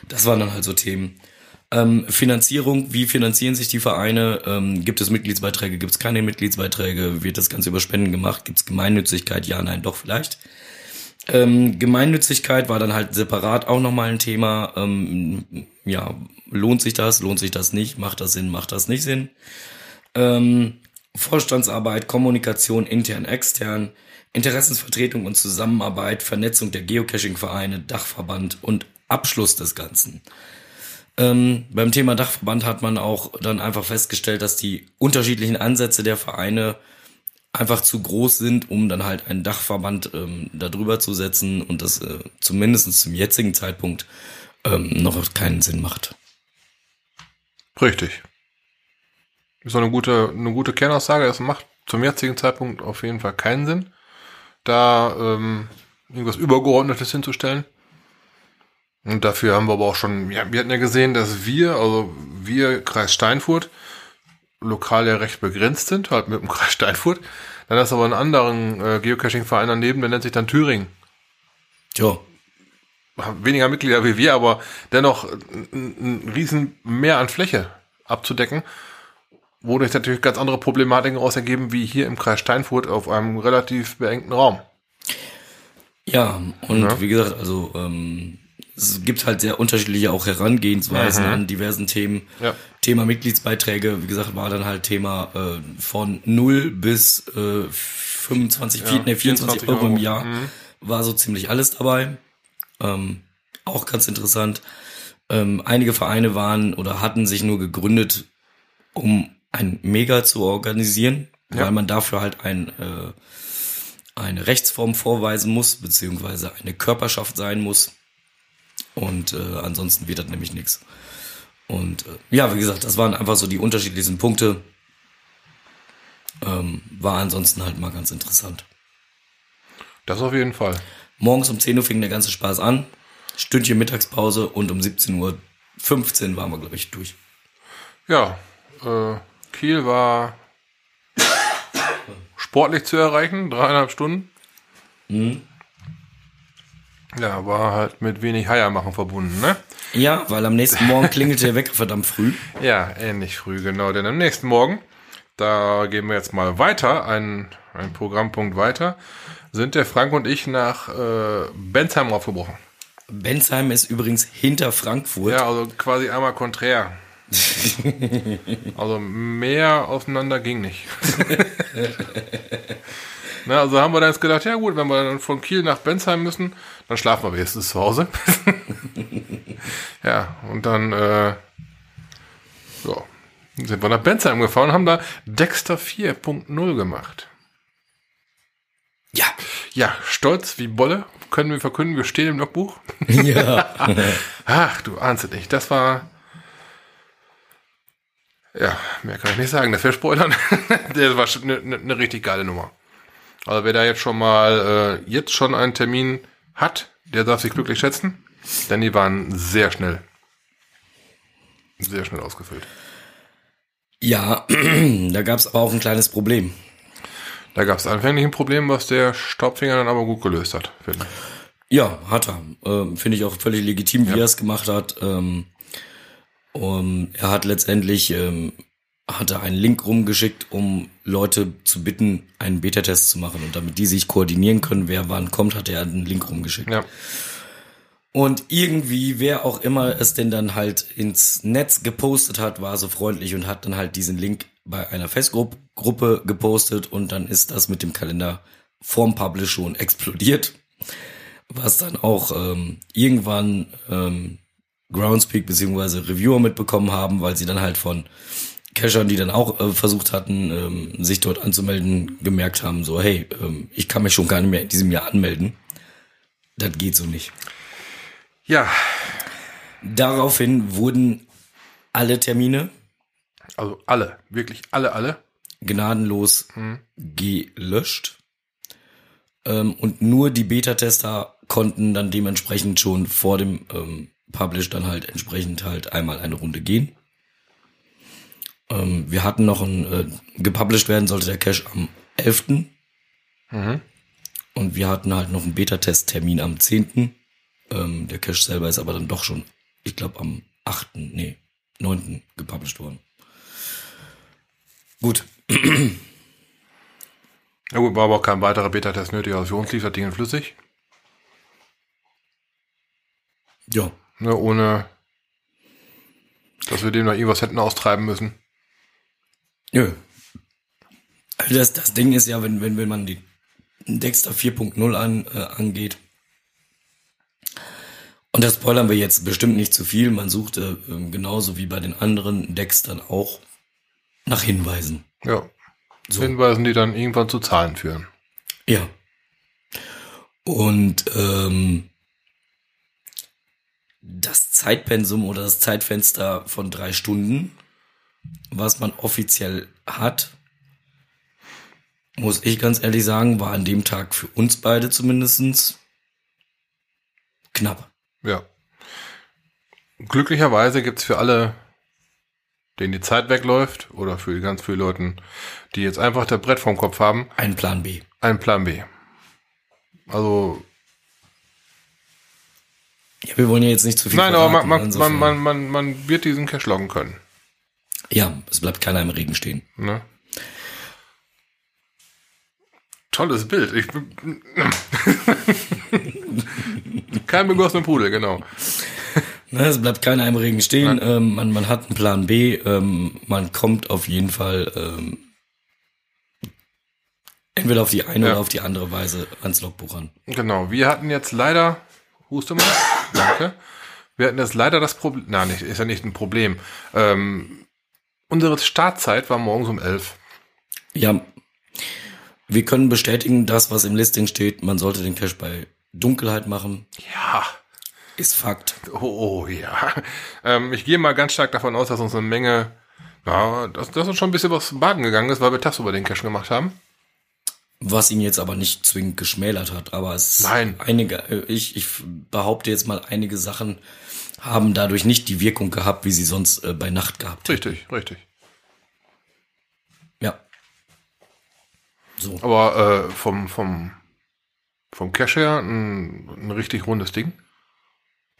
Das waren dann halt so Themen. Ähm, Finanzierung, wie finanzieren sich die Vereine? Ähm, gibt es Mitgliedsbeiträge, gibt es keine Mitgliedsbeiträge? Wird das Ganze über Spenden gemacht? Gibt es Gemeinnützigkeit? Ja, nein, doch vielleicht. Ähm, Gemeinnützigkeit war dann halt separat auch nochmal ein Thema. Ähm, ja, lohnt sich das? Lohnt sich das nicht? Macht das Sinn? Macht das nicht Sinn? Ähm, Vorstandsarbeit, Kommunikation intern, extern, Interessensvertretung und Zusammenarbeit, Vernetzung der Geocaching-Vereine, Dachverband und Abschluss des Ganzen. Ähm, beim Thema Dachverband hat man auch dann einfach festgestellt, dass die unterschiedlichen Ansätze der Vereine einfach zu groß sind, um dann halt einen Dachverband ähm, da drüber zu setzen und das äh, zumindest zum jetzigen Zeitpunkt ähm, noch keinen Sinn macht. richtig. Ist so eine gute, eine gute Kernaussage. Es macht zum jetzigen Zeitpunkt auf jeden Fall keinen Sinn, da ähm, irgendwas Übergeordnetes hinzustellen. Und dafür haben wir aber auch schon, ja, wir hatten ja gesehen, dass wir, also wir, Kreis Steinfurt, lokal ja recht begrenzt sind, halt mit dem (laughs) Kreis Steinfurt. Dann hast du aber einen anderen äh, Geocaching-Verein daneben, der nennt sich dann Thüringen. Tja, weniger Mitglieder wie wir, aber dennoch ein, ein riesen Mehr an Fläche abzudecken, wodurch natürlich ganz andere Problematiken raus ergeben, wie hier im Kreis Steinfurt auf einem relativ beengten Raum. Ja, und Ja. wie gesagt, also ähm, es gibt halt sehr unterschiedliche auch Herangehensweisen an diversen Themen. Ja. Thema Mitgliedsbeiträge, wie gesagt, war dann halt Thema äh, von 0 bis äh, 25, Ja, vier, nee, 24 24 Euro im Euro. Jahr. War so ziemlich alles dabei. Ähm, auch ganz interessant. Ähm, einige Vereine waren oder hatten sich nur gegründet, um ein Mega zu organisieren, Ja. weil man dafür halt ein äh, eine Rechtsform vorweisen muss, beziehungsweise eine Körperschaft sein muss. Und äh, ansonsten wird das nämlich nichts. Und äh, ja, wie gesagt, das waren einfach so die unterschiedlichsten Punkte. Ähm, war ansonsten halt mal ganz interessant. Das auf jeden Fall. Morgens um 10 Uhr fing der ganze Spaß an. Stündchen Mittagspause und um 17 Uhr 15 waren wir, glaube ich, durch. Ja, äh, Kiel war sportlich zu erreichen, dreieinhalb Stunden. Ja, war halt mit wenig Heiermachen verbunden, ne? Ja, weil am nächsten Morgen klingelte der Wecker (laughs) verdammt früh. Ja, ähnlich früh, genau. Denn am nächsten Morgen, da gehen wir jetzt mal weiter, ein, ein Programmpunkt weiter, sind der Frank und ich nach äh, Bensheim aufgebrochen. Bensheim ist übrigens hinter Frankfurt. Ja, also quasi einmal konträr. (laughs) also mehr auseinander ging nicht. (laughs) Na, also haben wir dann jetzt gedacht, ja gut, wenn wir dann von Kiel nach Bensheim müssen, dann schlafen wir wenigstens zu Hause. (laughs) ja, und dann äh, ja, sind wir nach Bensheim gefahren und haben da Dexter 4.0 gemacht. Ja. Ja, stolz wie Bolle können wir verkünden, wir stehen im Logbuch. ja. Ach, du ahnst es nicht. Das war. Ja, mehr kann ich nicht sagen. Dafür spoilern. (laughs) das war eine, eine, eine richtig geile Nummer. Also wer da jetzt schon mal äh, jetzt schon einen Termin hat, der darf sich glücklich schätzen. Denn die waren sehr schnell. Sehr schnell ausgefüllt. Ja, (clears throat) da gab es aber auch ein kleines Problem. Da gab es anfänglich ein Problem, was der Staubfinger dann aber gut gelöst hat. Finde ich. Ja, hat er. Ähm, Finde ich auch völlig legitim, wie er es gemacht hat. Ähm, um, er hat letztendlich ähm, hatte einen Link rumgeschickt, um Leute zu bitten, einen Beta-Test zu machen. Und damit die sich koordinieren können, wer wann kommt, hat er einen Link rumgeschickt. Ja. Und irgendwie, wer auch immer es denn dann halt ins Netz gepostet hat, war so freundlich und hat dann halt diesen Link bei einer Facebook-Gruppe gepostet und dann ist das mit dem Kalender vorm Publish schon (laughs) explodiert. Was dann auch ähm, irgendwann ähm, Groundspeak beziehungsweise Reviewer mitbekommen haben, weil sie dann halt von Cachern, die dann auch äh, versucht hatten, ähm, sich dort anzumelden, gemerkt haben, so, hey, ähm, ich kann mich schon gar nicht mehr in diesem Jahr anmelden. Das geht so nicht. Ja, Daraufhin wurden alle Termine also alle, wirklich alle, alle. gnadenlos gelöscht. Ähm, und nur die Beta-Tester konnten dann dementsprechend schon vor dem ähm, Publish dann halt entsprechend halt einmal eine Runde gehen. Ähm, wir hatten noch ein, äh, gepublished werden sollte der Cache am 11. Und wir hatten halt noch einen Beta-Test-Termin am 10. Ähm, der Cache selber ist aber dann doch schon, ich glaube, am 8., nee, 9. gepublished worden. Gut, (clears throat) Ja gut, war aber auch kein weiterer Beta-Test nötig. Also für uns lief das Ding flüssig. ja, Ne, ohne, dass wir dem noch irgendwas hätten austreiben müssen. Nö. Also das, das Ding ist ja, wenn, wenn, wenn man die Dexter 4.0 an, äh, angeht, und das spoilern wir jetzt bestimmt nicht zu viel, man suchte ähm, genauso wie bei den anderen Dextern auch nach Hinweisen. Ja. So. Hinweisen, die dann irgendwann zu Zahlen führen. Ja. Und ähm, das Zeitpensum oder das Zeitfenster von drei Stunden, was man offiziell hat, muss ich ganz ehrlich sagen, war an dem Tag für uns beide zumindestens knapp. Ja. Glücklicherweise gibt's für alle, denen die Zeit wegläuft, oder für ganz viele Leuten, die jetzt einfach das Brett vorm Kopf haben, Ein Plan B. einen Plan B. Also, Ja, wir wollen ja jetzt nicht zu viel nein, aber man, man, man, man, man, wird diesen Cash loggen können. Ja, es bleibt keiner im Regen stehen. Ne? Tolles Bild. Ich bin (laughs) Kein begossener Pudel, genau. Ne, es bleibt keiner im Regen stehen. Ähm, man, man hat einen Plan B. Ähm, man kommt auf jeden Fall ähm, entweder auf die eine Ja. oder auf die andere Weise ans Logbuch ran. Genau. Wir hatten jetzt leider, huste mal, danke. Wir hatten jetzt leider das Problem, nein, nicht, ist ja nicht ein Problem. Ähm, unsere Startzeit war morgens um elf. Ja, wir können bestätigen, das, was im Listing steht, man sollte den Cache bei Dunkelheit machen. Ja. Ist Fakt. Oh, oh ja. Ähm, ich gehe mal ganz stark davon aus, dass uns eine Menge, ja, dass, dass uns schon ein bisschen was baden gegangen ist, weil wir tagsüber den Cache gemacht haben. Was ihn jetzt aber nicht zwingend geschmälert hat, aber es Nein. einige, äh, ich, ich behaupte jetzt mal, einige Sachen haben dadurch nicht die Wirkung gehabt, wie sie sonst äh, bei Nacht gehabt hätten. Richtig, richtig. Ja. So. Aber äh, vom, vom, vom Cache her ein, ein richtig rundes Ding.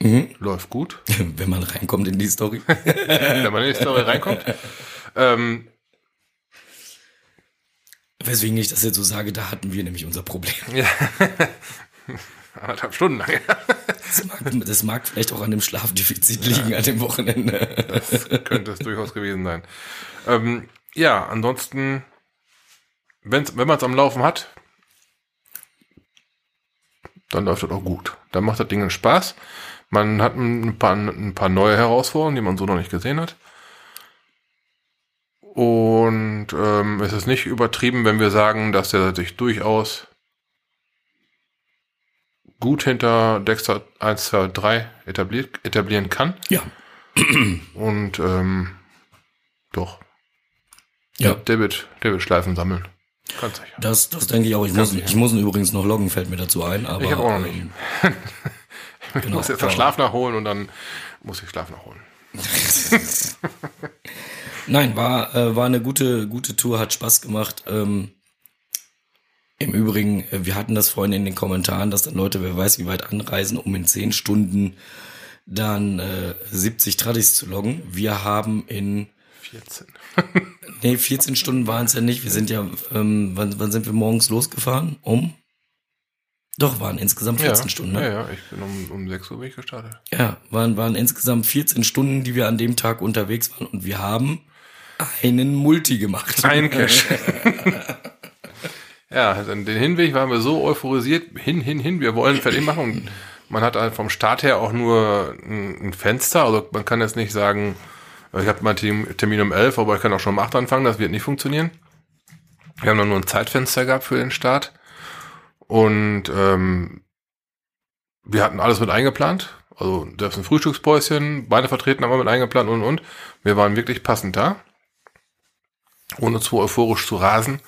Mhm. Läuft gut. (laughs) Wenn man reinkommt in die Story. (laughs) Wenn man in die Story reinkommt. (laughs) Ähm, Weswegen ich das jetzt so sage, da hatten wir nämlich unser Problem. (laughs) anderthalb Stunden lang. Das mag, das mag vielleicht auch an dem Schlafdefizit liegen an dem Wochenende. Könnte es durchaus gewesen sein. Ähm, ja, ansonsten, wenn's, wenn man es am Laufen hat, dann läuft das auch gut. Dann macht das Ding einen Spaß. Man hat ein paar, ein paar neue Herausforderungen, die man so noch nicht gesehen hat. Und ähm, es ist nicht übertrieben, wenn wir sagen, dass der sich durchaus gut hinter Dexter 1, 2, 3 etabliert, etablieren kann. Ja. Und ähm, doch, Ja. der wird, der wird Schleifen sammeln. Ganz sicher. Das, das denke ich auch. Ich muss, sicher. ich muss ihn übrigens noch loggen, fällt mir dazu ein. Aber, Ich habe auch noch nicht. ähm, (laughs) Ich genau, muss jetzt noch Schlaf nachholen und dann muss ich Schlaf nachholen. (laughs) (laughs) Nein, war, äh, war eine gute, gute Tour, hat Spaß gemacht. Ähm, Im Übrigen, äh, wir hatten das vorhin in den Kommentaren, dass dann Leute, wer weiß wie weit anreisen, um in 10 Stunden dann äh, 70 Tradis zu loggen. Wir haben in 14. (laughs) Nee, 14 Stunden waren es ja nicht. Wir sind ja, ähm, wann, wann sind wir morgens losgefahren? Um? Doch, waren insgesamt 14 ja, Stunden, ne? Ja, ja, ich bin um, um 6 Uhr bin ich gestartet. Ja, waren, waren insgesamt 14 Stunden, die wir an dem Tag unterwegs waren und wir haben einen Multi gemacht. Ein Cash. ja, also den Hinweg waren wir so euphorisiert, hin, hin, hin, wir wollen fertig machen. Man hat halt vom Start her auch nur ein, Fenster, also man kann jetzt nicht sagen, ich habe mal Termin um 11, aber ich kann auch schon um 8 anfangen, das wird nicht funktionieren. Wir haben dann nur ein Zeitfenster gehabt für den Start. Und ähm, wir hatten alles mit eingeplant. Also das ist ein Frühstückspäuschen, beide vertreten haben wir mit eingeplant und und. Wir waren wirklich passend da. Ohne zu euphorisch zu rasen.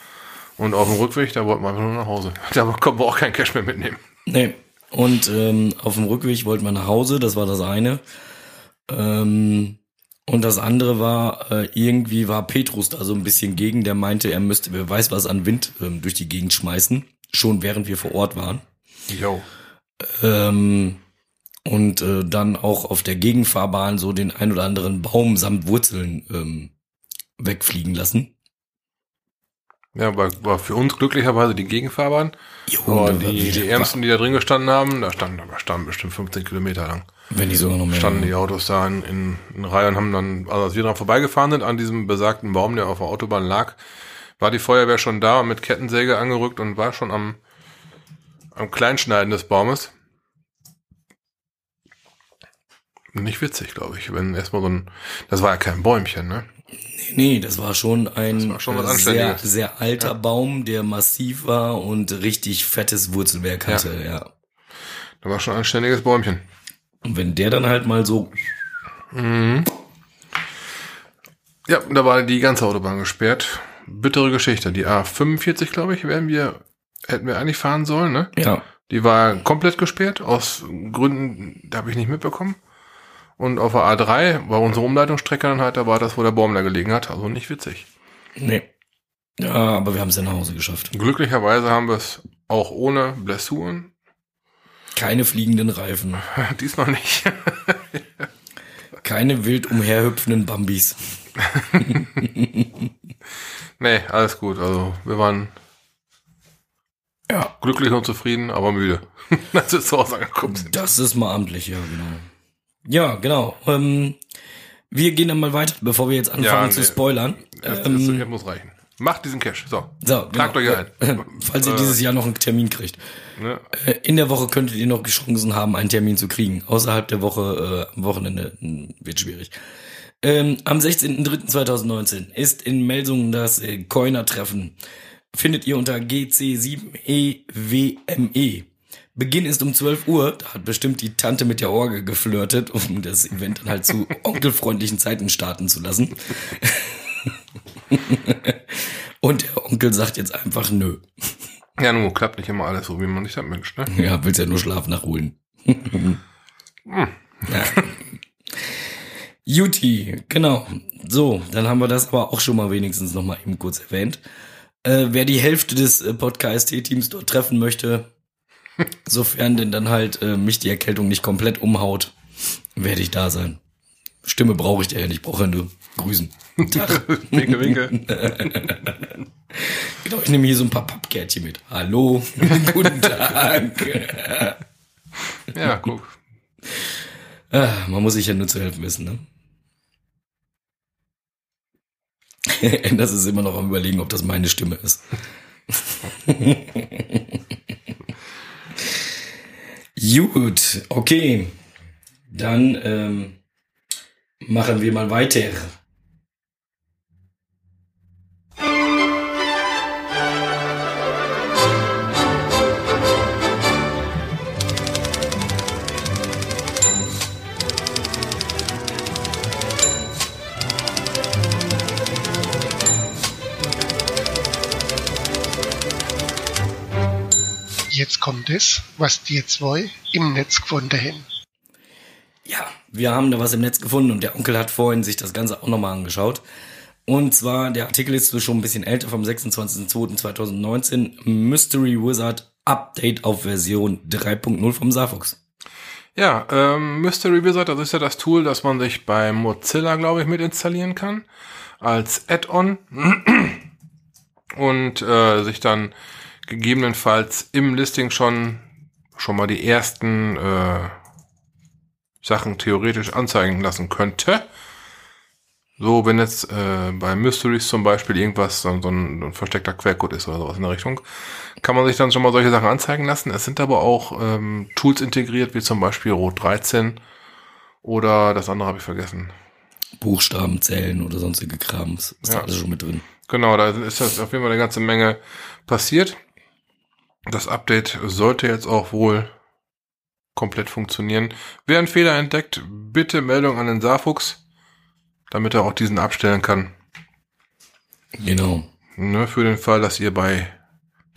Und auf dem Rückweg, da wollten wir einfach nur nach Hause. (laughs) Da konnten wir auch kein Cash mehr mitnehmen. Nee. Und ähm, auf dem Rückweg wollten wir nach Hause, das war das eine. Ähm, und das andere war, äh, irgendwie war Petrus da so ein bisschen gegen, der meinte, er müsste, wer weiß was an Wind ähm, durch die Gegend schmeißen schon während wir vor Ort waren. Jo. Ähm, und äh, dann auch auf der Gegenfahrbahn so den ein oder anderen Baum samt Wurzeln ähm, wegfliegen lassen. Ja, war, war für uns glücklicherweise die Gegenfahrbahn. Jo, war die, die Ärmsten, die da drin gestanden haben, da standen, da standen bestimmt 15 Kilometer lang. Wenn nicht sogar noch mehr. Standen die Autos da in, in, in Reihe und haben dann, also als wir dran vorbeigefahren sind, an diesem besagten Baum, der auf der Autobahn lag, war die Feuerwehr schon da und mit Kettensäge angerückt und war schon am, am Kleinschneiden des Baumes. Nicht witzig, glaube ich, wenn erstmal so ein, das war ja kein Bäumchen, ne? Nee, das war schon ein war schon äh, sehr, sehr alter Baum, der massiv war und richtig fettes Wurzelwerk hatte, ja. Da war schon ein anständiges Bäumchen. Und wenn der dann halt mal so, Ja, da war die ganze Autobahn gesperrt. Bittere Geschichte. Die A45, glaube ich, wären wir, hätten wir eigentlich fahren sollen, ne? ja, Die war komplett gesperrt, aus Gründen, da habe ich nicht mitbekommen. Und auf der A3 war unsere Umleitungsstrecke dann halt, da war das, wo der Baum da gelegen hat. Also nicht witzig. nee. Ja, aber wir haben es ja nach Hause geschafft. Glücklicherweise haben wir es auch ohne Blessuren. Keine fliegenden Reifen, (laughs) Diesmal nicht. (laughs) keine wild umherhüpfenden Bambis. (laughs) nee, alles gut. Also wir waren Ja, glücklich und zufrieden, aber müde. Als wir zu Hause angekommen. Das ist mal amtlich, ja, genau. Ja, genau. Ähm, wir gehen dann mal weiter, bevor wir jetzt anfangen Ja, zu nee. spoilern. Das, das, Ähm, das muss reichen. Macht diesen Cash. So. so, Tragt genau. euch ein. (laughs) Falls ihr dieses Jahr noch einen Termin kriegt. Ne? Äh, In der Woche könntet ihr noch Chancen haben, einen Termin zu kriegen. Außerhalb der Woche, äh, am Wochenende mh, wird schwierig. Ähm, am 16.03.2019 ist in Melsungen das äh, Coiner-Treffen. Findet ihr unter GC7EWME. Beginn ist um 12 Uhr. Da hat bestimmt die Tante mit der Orgel geflirtet, um das Event dann halt zu (laughs) onkelfreundlichen Zeiten starten zu lassen. (laughs) Und der Onkel sagt jetzt einfach nö. Ja, nun klappt nicht immer alles so, wie man sich das wünscht. Ne? Ja, willst ja nur Schlaf nachholen. ja. Juti, genau. So, dann haben wir das aber auch schon mal wenigstens noch mal eben kurz erwähnt. Äh, wer die Hälfte des äh, Podcast-Teams dort treffen möchte, sofern denn dann halt äh, mich die Erkältung nicht komplett umhaut, werde ich da sein. Stimme brauche ich dir ja nicht, ich brauche ja nur grüßen. Tag. (laughs) winke, winke. (laughs) Genau, ich nehme hier so ein paar Pappkärtchen mit. Hallo, (laughs) guten Tag. Ja, guck. Ah, man muss sich ja nur zu helfen wissen, ne? das ist immer noch am überlegen, ob das meine Stimme ist. Gut, okay. Dann ähm, machen wir mal weiter. Jetzt kommt es, was die zwei im Netz gefunden haben. Ja, wir haben da was im Netz gefunden und der Onkel hat vorhin sich das Ganze auch nochmal angeschaut. Und zwar, der Artikel ist so schon ein bisschen älter, vom 26.02.2019. Mystery Wizard Update auf Version 3.0 vom Safox. Ja, ähm, Mystery Wizard, das ist ja das Tool, das man sich bei Mozilla, glaube ich, mit installieren kann. Als Add-on. (clears throat) Und äh, sich dann gegebenenfalls im Listing schon, schon mal die ersten äh, Sachen theoretisch anzeigen lassen könnte. So, wenn jetzt äh, bei Mysteries zum Beispiel irgendwas, so, so ein, ein versteckter Quellcode ist oder sowas in der Richtung, kann man sich dann schon mal solche Sachen anzeigen lassen. Es sind aber auch ähm, Tools integriert, wie zum Beispiel Rot 13 oder das andere habe ich vergessen. Buchstaben zählen oder sonstige Krams. Ist Ja. da alles schon mit drin. Genau, da ist das auf jeden Fall eine ganze Menge passiert. Das Update sollte jetzt auch wohl komplett funktionieren. Wer einen Fehler entdeckt, bitte Meldung an den Saarfuchs, damit er auch diesen abstellen kann. Genau. Ne, für den Fall, dass ihr bei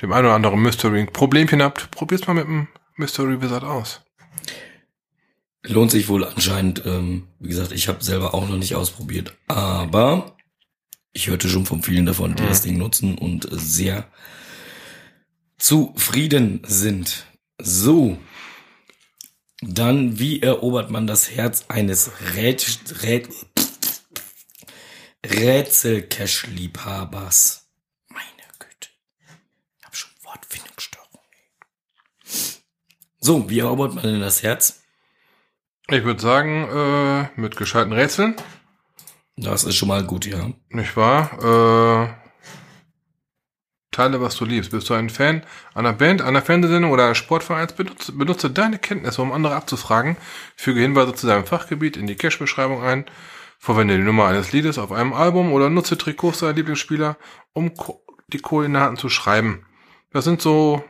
dem einen oder anderen Mystery ein Problemchen habt, probiert's mal mit dem Mystery Wizard aus. Lohnt sich wohl anscheinend. Ähm, wie gesagt, ich habe selber auch noch nicht ausprobiert. Aber ich hörte schon von vielen davon, die Mhm. das Ding nutzen und sehr zufrieden sind. So. Dann, wie erobert man das Herz eines Rät Rät Rätsel-Cash-Liebhabers? Meine Güte. Ich hab schon Wortfindungsstörung. So, wie erobert man denn das Herz? Ich würde sagen, äh, mit gescheiten Rätseln, Das ist schon mal gut, ja. nicht wahr? Äh, teile, was du liebst. Bist du ein Fan einer Band, einer Fernsehsendung oder eines Sportvereins? Benutze, benutze deine Kenntnisse, um andere abzufragen. Füge Hinweise zu deinem Fachgebiet in die Cache-Beschreibung ein. Verwende die Nummer eines Liedes auf einem Album oder nutze Trikots deiner Lieblingsspieler, um Ko die Koordinaten zu schreiben. Das sind so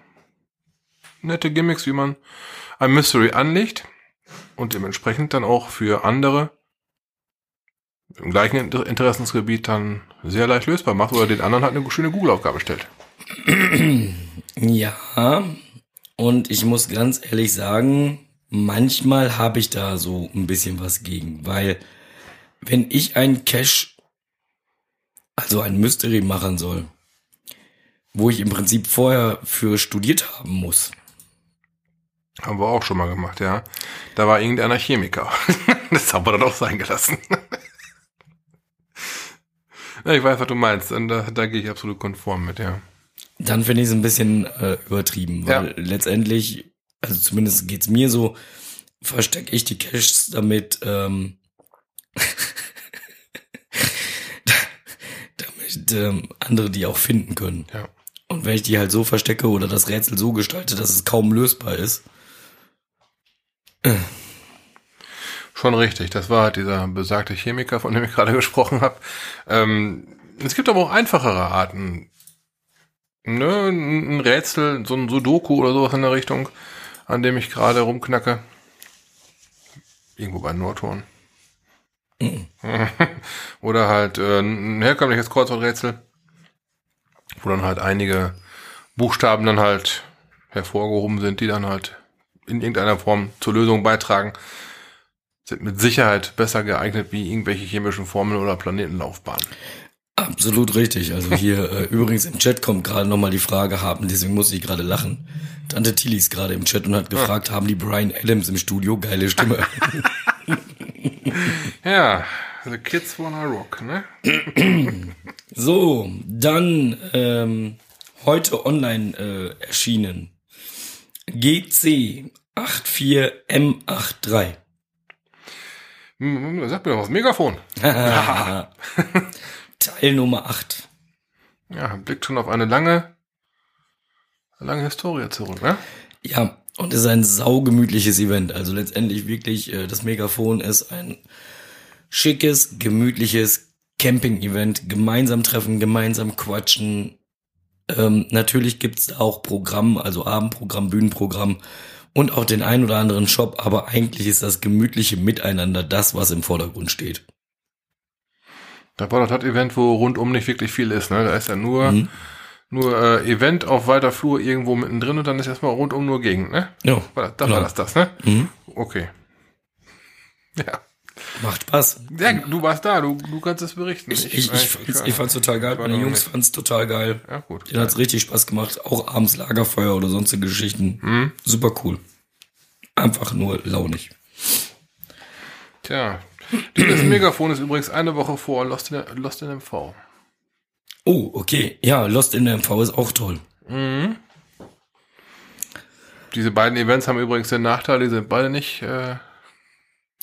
nette Gimmicks, wie man ein Mystery anlegt und dementsprechend dann auch für andere im gleichen Inter- Interessensgebiet dann sehr leicht lösbar macht oder den anderen halt eine schöne Google-Aufgabe stellt. Ja, und ich muss ganz ehrlich sagen, manchmal habe ich da so ein bisschen was gegen, weil wenn ich einen Cache, also ein Mystery machen soll, wo ich im Prinzip vorher für studiert haben muss, Haben wir auch schon mal gemacht, ja. Da war irgendeiner Chemiker. (laughs) das haben wir dann auch sein gelassen. Ja, ich weiß, was du meinst. Und da, da gehe ich absolut konform mit, ja. dann finde ich es ein bisschen äh, übertrieben, weil Ja. letztendlich, also zumindest geht's mir so, verstecke ich die Caches damit, ähm, (laughs) damit ähm, andere die auch finden können. Ja. Und wenn ich die halt so verstecke oder das Rätsel so gestalte, dass es kaum lösbar ist, Schon richtig. Das war halt dieser besagte Chemiker, von dem ich gerade (laughs) gesprochen habe. Ähm, es gibt aber auch einfachere Arten. Ne, ein Rätsel, so ein Sudoku oder sowas in der Richtung, an dem ich gerade rumknacke. Irgendwo bei Nordhorn. (laughs) oder halt äh, ein herkömmliches Kreuzworträtsel, wo dann halt einige Buchstaben dann halt hervorgehoben sind, die dann halt in irgendeiner Form zur Lösung beitragen sind mit Sicherheit besser geeignet wie irgendwelche chemischen Formeln oder Planetenlaufbahnen. absolut richtig. Also hier äh, (laughs) übrigens im Chat kommt gerade nochmal die Frage haben, deswegen musste ich gerade lachen. Tante Tilly ist gerade im Chat und hat gefragt, haben die Brian Adams im Studio? Geile Stimme. (laughs) Ja, The Kids Wanna Rock, ne? (clears throat) So, dann ähm, heute online äh, erschienen. GC 84M83. Hm, Sag mir doch was, Megafon. (laughs) Teil Nummer 8. Ja, blickt schon auf eine lange, lange Historie zurück, ne? Ja, und es ist ein saugemütliches Event. Also letztendlich wirklich, äh, das Megafon ist ein schickes, gemütliches Camping-Event. Gemeinsam treffen, gemeinsam quatschen. Ähm, natürlich gibt's auch Programm, also Abendprogramm, Bühnenprogramm und auch den ein oder anderen Shop, aber eigentlich ist das gemütliche Miteinander das, was im Vordergrund steht. Da war doch das Event, wo rundum nicht wirklich viel ist, ne? Da ist ja nur, Mhm. nur äh, Event auf weiter Flur irgendwo mittendrin und dann ist erstmal rundum nur Gegend, ne? Ja, War das, das genau. war das, das, ne? Mhm. Okay. (laughs) Ja. Macht Spaß. ja. Du warst da, du, du kannst es berichten. Ich, ich, ich, fand's, ich fand's total geil. Meine Jungs fand's total geil. Ja, gut. Denen hat's richtig Spaß gemacht. Auch abends Lagerfeuer oder sonstige Geschichten. Mhm. Super cool. einfach nur launig. Tja. Das Megafon ist übrigens eine Woche vor Lost in, Lost in MV. Oh, okay. Ja, Lost in MV ist auch toll. Diese beiden Events haben übrigens den Nachteil, die sind beide nicht, äh,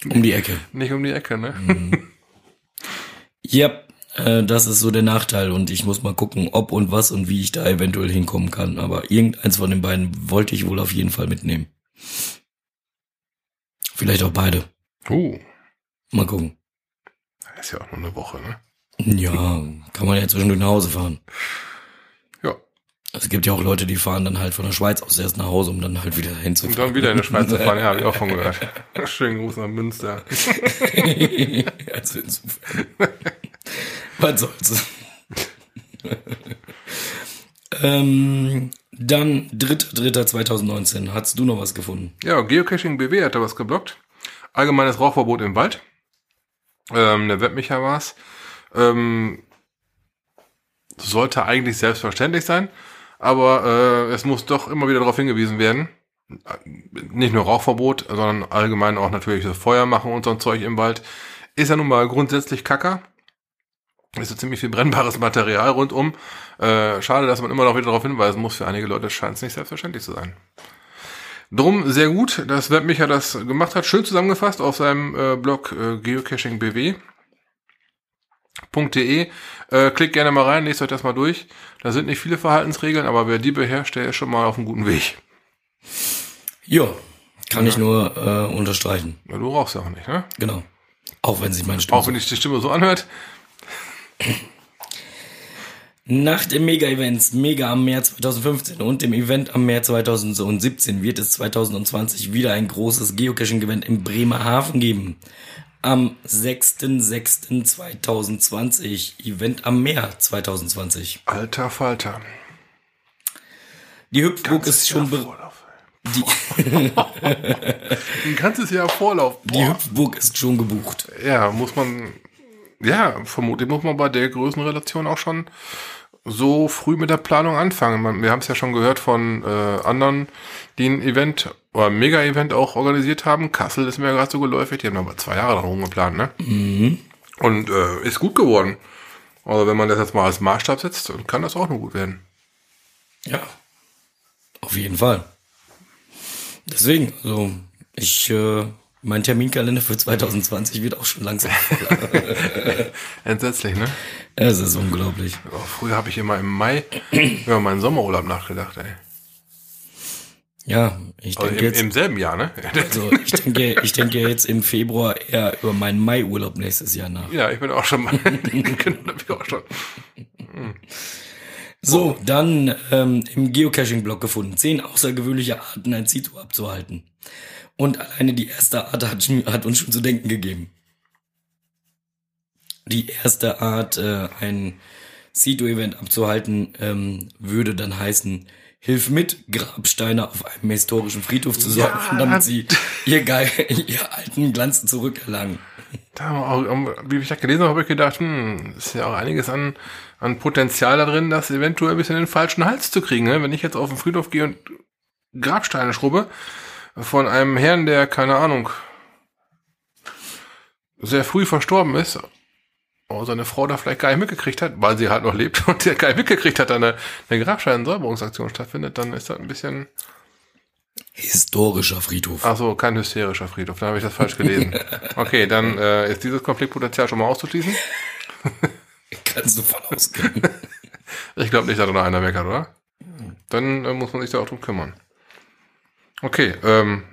Um die Ecke. nicht um die Ecke, ne? (laughs) Ja, äh, das ist so der Nachteil und ich muss mal gucken, ob und was und wie ich da eventuell hinkommen kann. Aber irgendeins von den beiden wollte ich wohl auf jeden Fall mitnehmen. Vielleicht auch beide. Uh, Mal gucken. das ist ja auch nur eine Woche, ne? Ja, kann man ja zwischendurch nach Hause fahren. Ja. Es gibt ja auch Leute, die fahren dann halt von der Schweiz aus erst nach Hause, um dann halt wieder Und hinzufahren. dann wieder in die Schweiz zu (laughs) fahren, ja, habe ich auch von gehört. (laughs) Schönen Gruß nach Münster. (laughs) also insofern. Was soll's. ähm, dann 3.3.2019. Hast du noch was gefunden? Ja, Geocaching BW hat da was geblockt. Allgemeines Rauchverbot im Wald. Ähm, der Webmicha war's. Ähm, sollte eigentlich selbstverständlich sein, aber äh, es muss doch immer wieder darauf hingewiesen werden. Nicht nur Rauchverbot, sondern allgemein auch natürlich das Feuer machen und so ein Zeug im Wald. Ist ja nun mal grundsätzlich Kacker. Ist so ziemlich viel brennbares (laughs) Material rundum. Äh, schade, dass man immer noch wieder darauf hinweisen muss. Für einige Leute scheint es nicht selbstverständlich zu sein. Drum sehr gut, dass Webmicha das gemacht hat. Schön zusammengefasst auf seinem äh, Blog äh, geocachingbw.de. Äh, klickt gerne mal rein, lest euch das mal durch. Da sind nicht viele Verhaltensregeln, aber wer die beherrscht, der ist schon mal auf einem guten Weg. Ja, kann ich nur äh, unterstreichen. Ja, du rauchst ja auch nicht, ne? Genau. Auch wenn sich meine Stimme Auch wenn dich die Stimme so anhört. Nach den Mega-Events Mega am März 2015 und dem Event am März 2017 wird es 2020 wieder ein großes Geocaching-Event in Bremerhaven geben. Am 6.6.2020, Event am Meer 2020. Alter Falter. Die Hüpfburg ist schon, die, Ein ganzes Jahr Vorlauf. (laughs) die Boah. Hüpfburg ist schon gebucht. Ja, muss man, ja, vermutlich muss man bei der Größenrelation auch schon so früh mit der Planung anfangen. Man, wir haben es ja schon gehört von äh, anderen, die ein Event oder ein Mega-Event auch organisiert haben. Kassel ist mir gerade so geläufig, die haben aber zwei Jahre darum geplant, ne? Und äh, ist gut geworden. Also wenn man das jetzt mal als Maßstab setzt, dann kann das auch nur gut werden. Ja, auf jeden Fall. Deswegen, also ich, äh, mein Terminkalender für 2020 wird auch schon langsam voller. (laughs) (laughs) Entsetzlich, ne? es ist unglaublich. Früher habe ich immer im Mai über meinen Sommerurlaub nachgedacht, ey. Ja, ich Also denke im, jetzt, im selben Jahr, ne? (laughs) also ich denke, ich denke jetzt im Februar eher über meinen Mai-Urlaub nächstes Jahr nach. Ja, ich bin auch schon mal. (laughs) genau, auch schon. So, dann ähm, im Geocaching-Blog gefunden. Zehn außergewöhnliche Arten, ein Zito abzuhalten. Und alleine die erste Art hat, (laughs) hat uns schon zu denken gegeben. Die erste Art, äh, ein Zito-Event abzuhalten, ähm, würde dann heißen, hilf mit, Grabsteine auf einem historischen Friedhof zu sorgen, Ja. damit sie ihr, geil, (laughs) ihr alten Glanz zurückerlangen. Da haben wir auch, wie ich das gelesen habe, habe ich gedacht, hm, ist ja auch einiges an, an Potenzial da drin, das eventuell ein bisschen in den falschen Hals zu kriegen. Ne? Wenn ich jetzt auf den Friedhof gehe und Grabsteine schrubbe von einem Herrn, der, keine Ahnung, sehr früh verstorben ist, aber seine Frau da vielleicht gar nicht mitgekriegt hat, weil sie halt noch lebt und der gar nicht mitgekriegt hat, dass eine, eine Grabsteinsäuberungsaktion stattfindet, dann ist das ein bisschen, Historischer Friedhof. ach so, kein hysterischer Friedhof, dann habe ich das falsch gelesen. (laughs) Okay, dann äh, ist dieses Konfliktpotenzial schon mal auszuschließen. (laughs) Kannst du von ausgehen. (laughs) Ich glaube nicht, dass da noch einer meckert, oder? Dann äh, muss man sich da auch drum kümmern. Okay, ähm,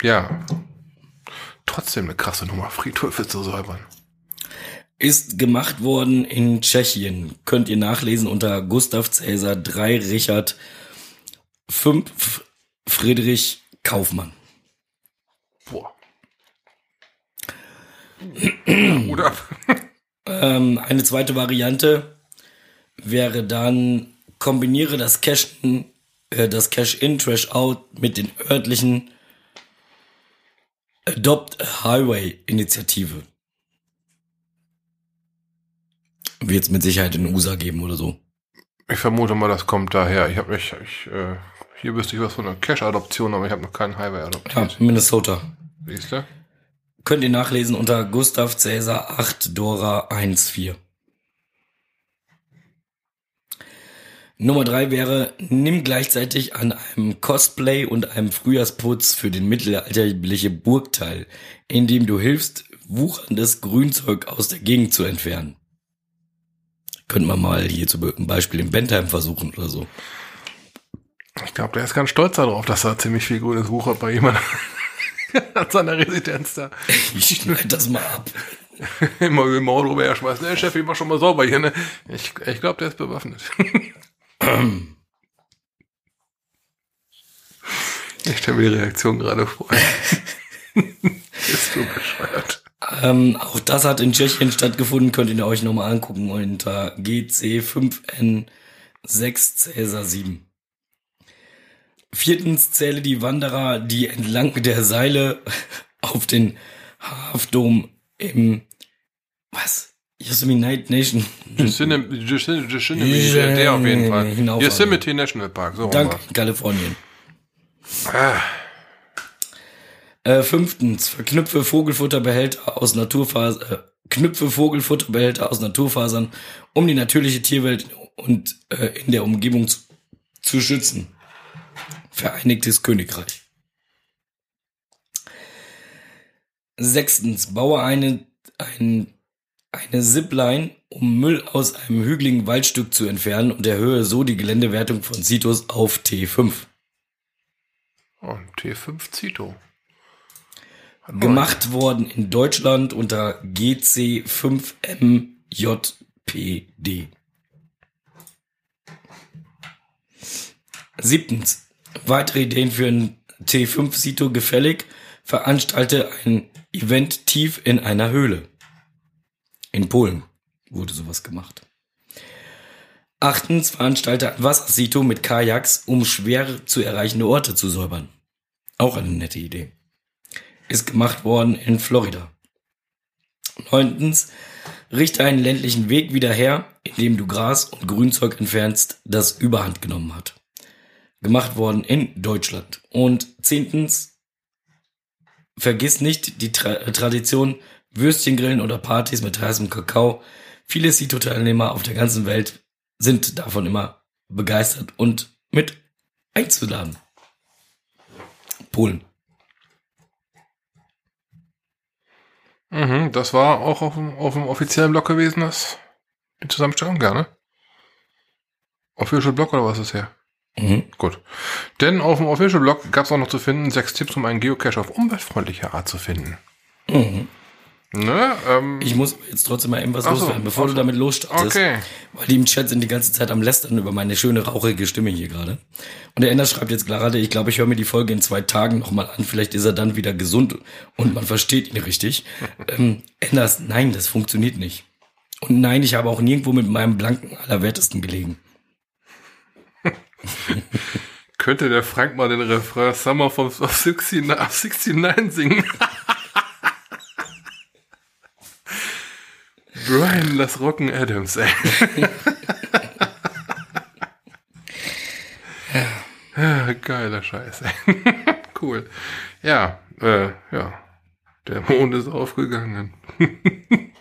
ja. Trotzdem eine krasse Nummer, Friedhöfe zu säubern. Ist gemacht worden in Tschechien. Könnt ihr nachlesen unter Gustav Cäsar 3 Richard 5 Friedrich Kaufmann. Boah. Ab. Ähm, eine zweite Variante wäre dann kombiniere das Cash-In äh, das Cash-In Trash Out mit den örtlichen Adopt a Highway Initiative. Wird es mit Sicherheit in den USA geben oder so. Ich vermute mal, das kommt daher. Ich habe mich, ich, äh, Hier wüsste ich was von einer Cash-Adoption, aber ich habe noch keinen Highway Ja, adoptiert. Minnesota. Siehst du? Könnt ihr nachlesen unter Gustav Cäsar 8 Dora 14. Nummer drei wäre, nimm gleichzeitig an einem Cosplay und einem Frühjahrsputz für den mittelalterliche Burg teil, indem du hilfst, wucherndes Grünzeug aus der Gegend zu entfernen. Könnte man mal hier zum Beispiel in Bentheim versuchen oder so. Ich glaube, der ist ganz stolz darauf, dass er ziemlich viel grünes wuchert bei jemandem (laughs) an seiner Residenz da. Ich schneide das mal ab. (laughs) Immer über Maul drüber herschmeißen. Der Chef, ich mach schon mal sauber hier, ne? Ich, ich glaube, der ist bewaffnet. (laughs) ich stelle mir die Reaktion gerade vor. Bist du bescheuert? Ähm, auch das hat in Tschechien stattgefunden, könnt ihr euch nochmal angucken unter GC5N6 Cäsar 7. Viertens zähle die Wanderer, die entlang der Seile (laughs) auf den Hafdom im was? Yosemite Nation. Yosemite, Yosemite, Yosemite, der auf jeden Fall. Hinauf- Yosemite National Park, so Danke, rum Kalifornien. Ah, Äh, fünftens, verknüpfe Vogelfutterbehälter aus Naturfasern, äh, knüpfe Vogelfutterbehälter aus Naturfasern, um die natürliche Tierwelt und äh, in der Umgebung zu, zu schützen. Vereinigtes Königreich. Sechstens, baue eine, ein, eine Zipline, um Müll aus einem hügeligen Waldstück zu entfernen und erhöhe so die Geländewertung von Citus auf T5. oh, T5 Zito. Gemacht worden in Deutschland unter GC5MJPD. Siebtens. Weitere Ideen für ein T5 Sito gefällig. Veranstalte ein Event tief in einer Höhle. In Polen wurde sowas gemacht. Achtens. Veranstalte ein Wassersito mit Kajaks, um schwer zu erreichende Orte zu säubern. Auch eine nette Idee ist gemacht worden in Florida. Neuntens, richte einen ländlichen Weg wieder her, indem du Gras und Grünzeug entfernst, das Überhand genommen hat. Gemacht worden in Deutschland. Und zehntens, vergiss nicht die Tra Tradition Würstchen grillen oder Partys mit heißem Kakao. Viele Sito-Teilnehmer auf der ganzen Welt sind davon immer begeistert und mit einzuladen. Polen. Mhm, das war auch auf dem, auf dem offiziellen Blog gewesen, das die Zusammenstellung, gerne. Official Blog oder was ist her? Mhm. Gut. Denn auf dem Official Blog gab es auch noch zu finden, sechs Tipps, um einen Geocache auf umweltfreundliche Art zu finden. Mhm. Ne? Ähm, Ich muss jetzt trotzdem mal eben was Ach so, loswerden, bevor du damit losstartest. Okay. Weil die im Chat sind die ganze Zeit am Lästern über meine schöne, rauchige Stimme hier gerade. Und der Ender schreibt jetzt gerade, ich glaube, ich höre mir die Folge in zwei Tagen nochmal an. Vielleicht ist er dann wieder gesund und man versteht ihn richtig. (laughs) ähm, Enders, nein, das funktioniert nicht. Und nein, ich habe auch nirgendwo mit meinem blanken Allerwertesten gelegen. (laughs) könnte der Frank mal den Refrain Summer von of 69, of 69 singen? (laughs) Brian, lass rocken Adams, ey. Ja, Geiler Scheiß, ey. (laughs) Cool. Ja, äh, ja. Der Mond ist aufgegangen. (laughs)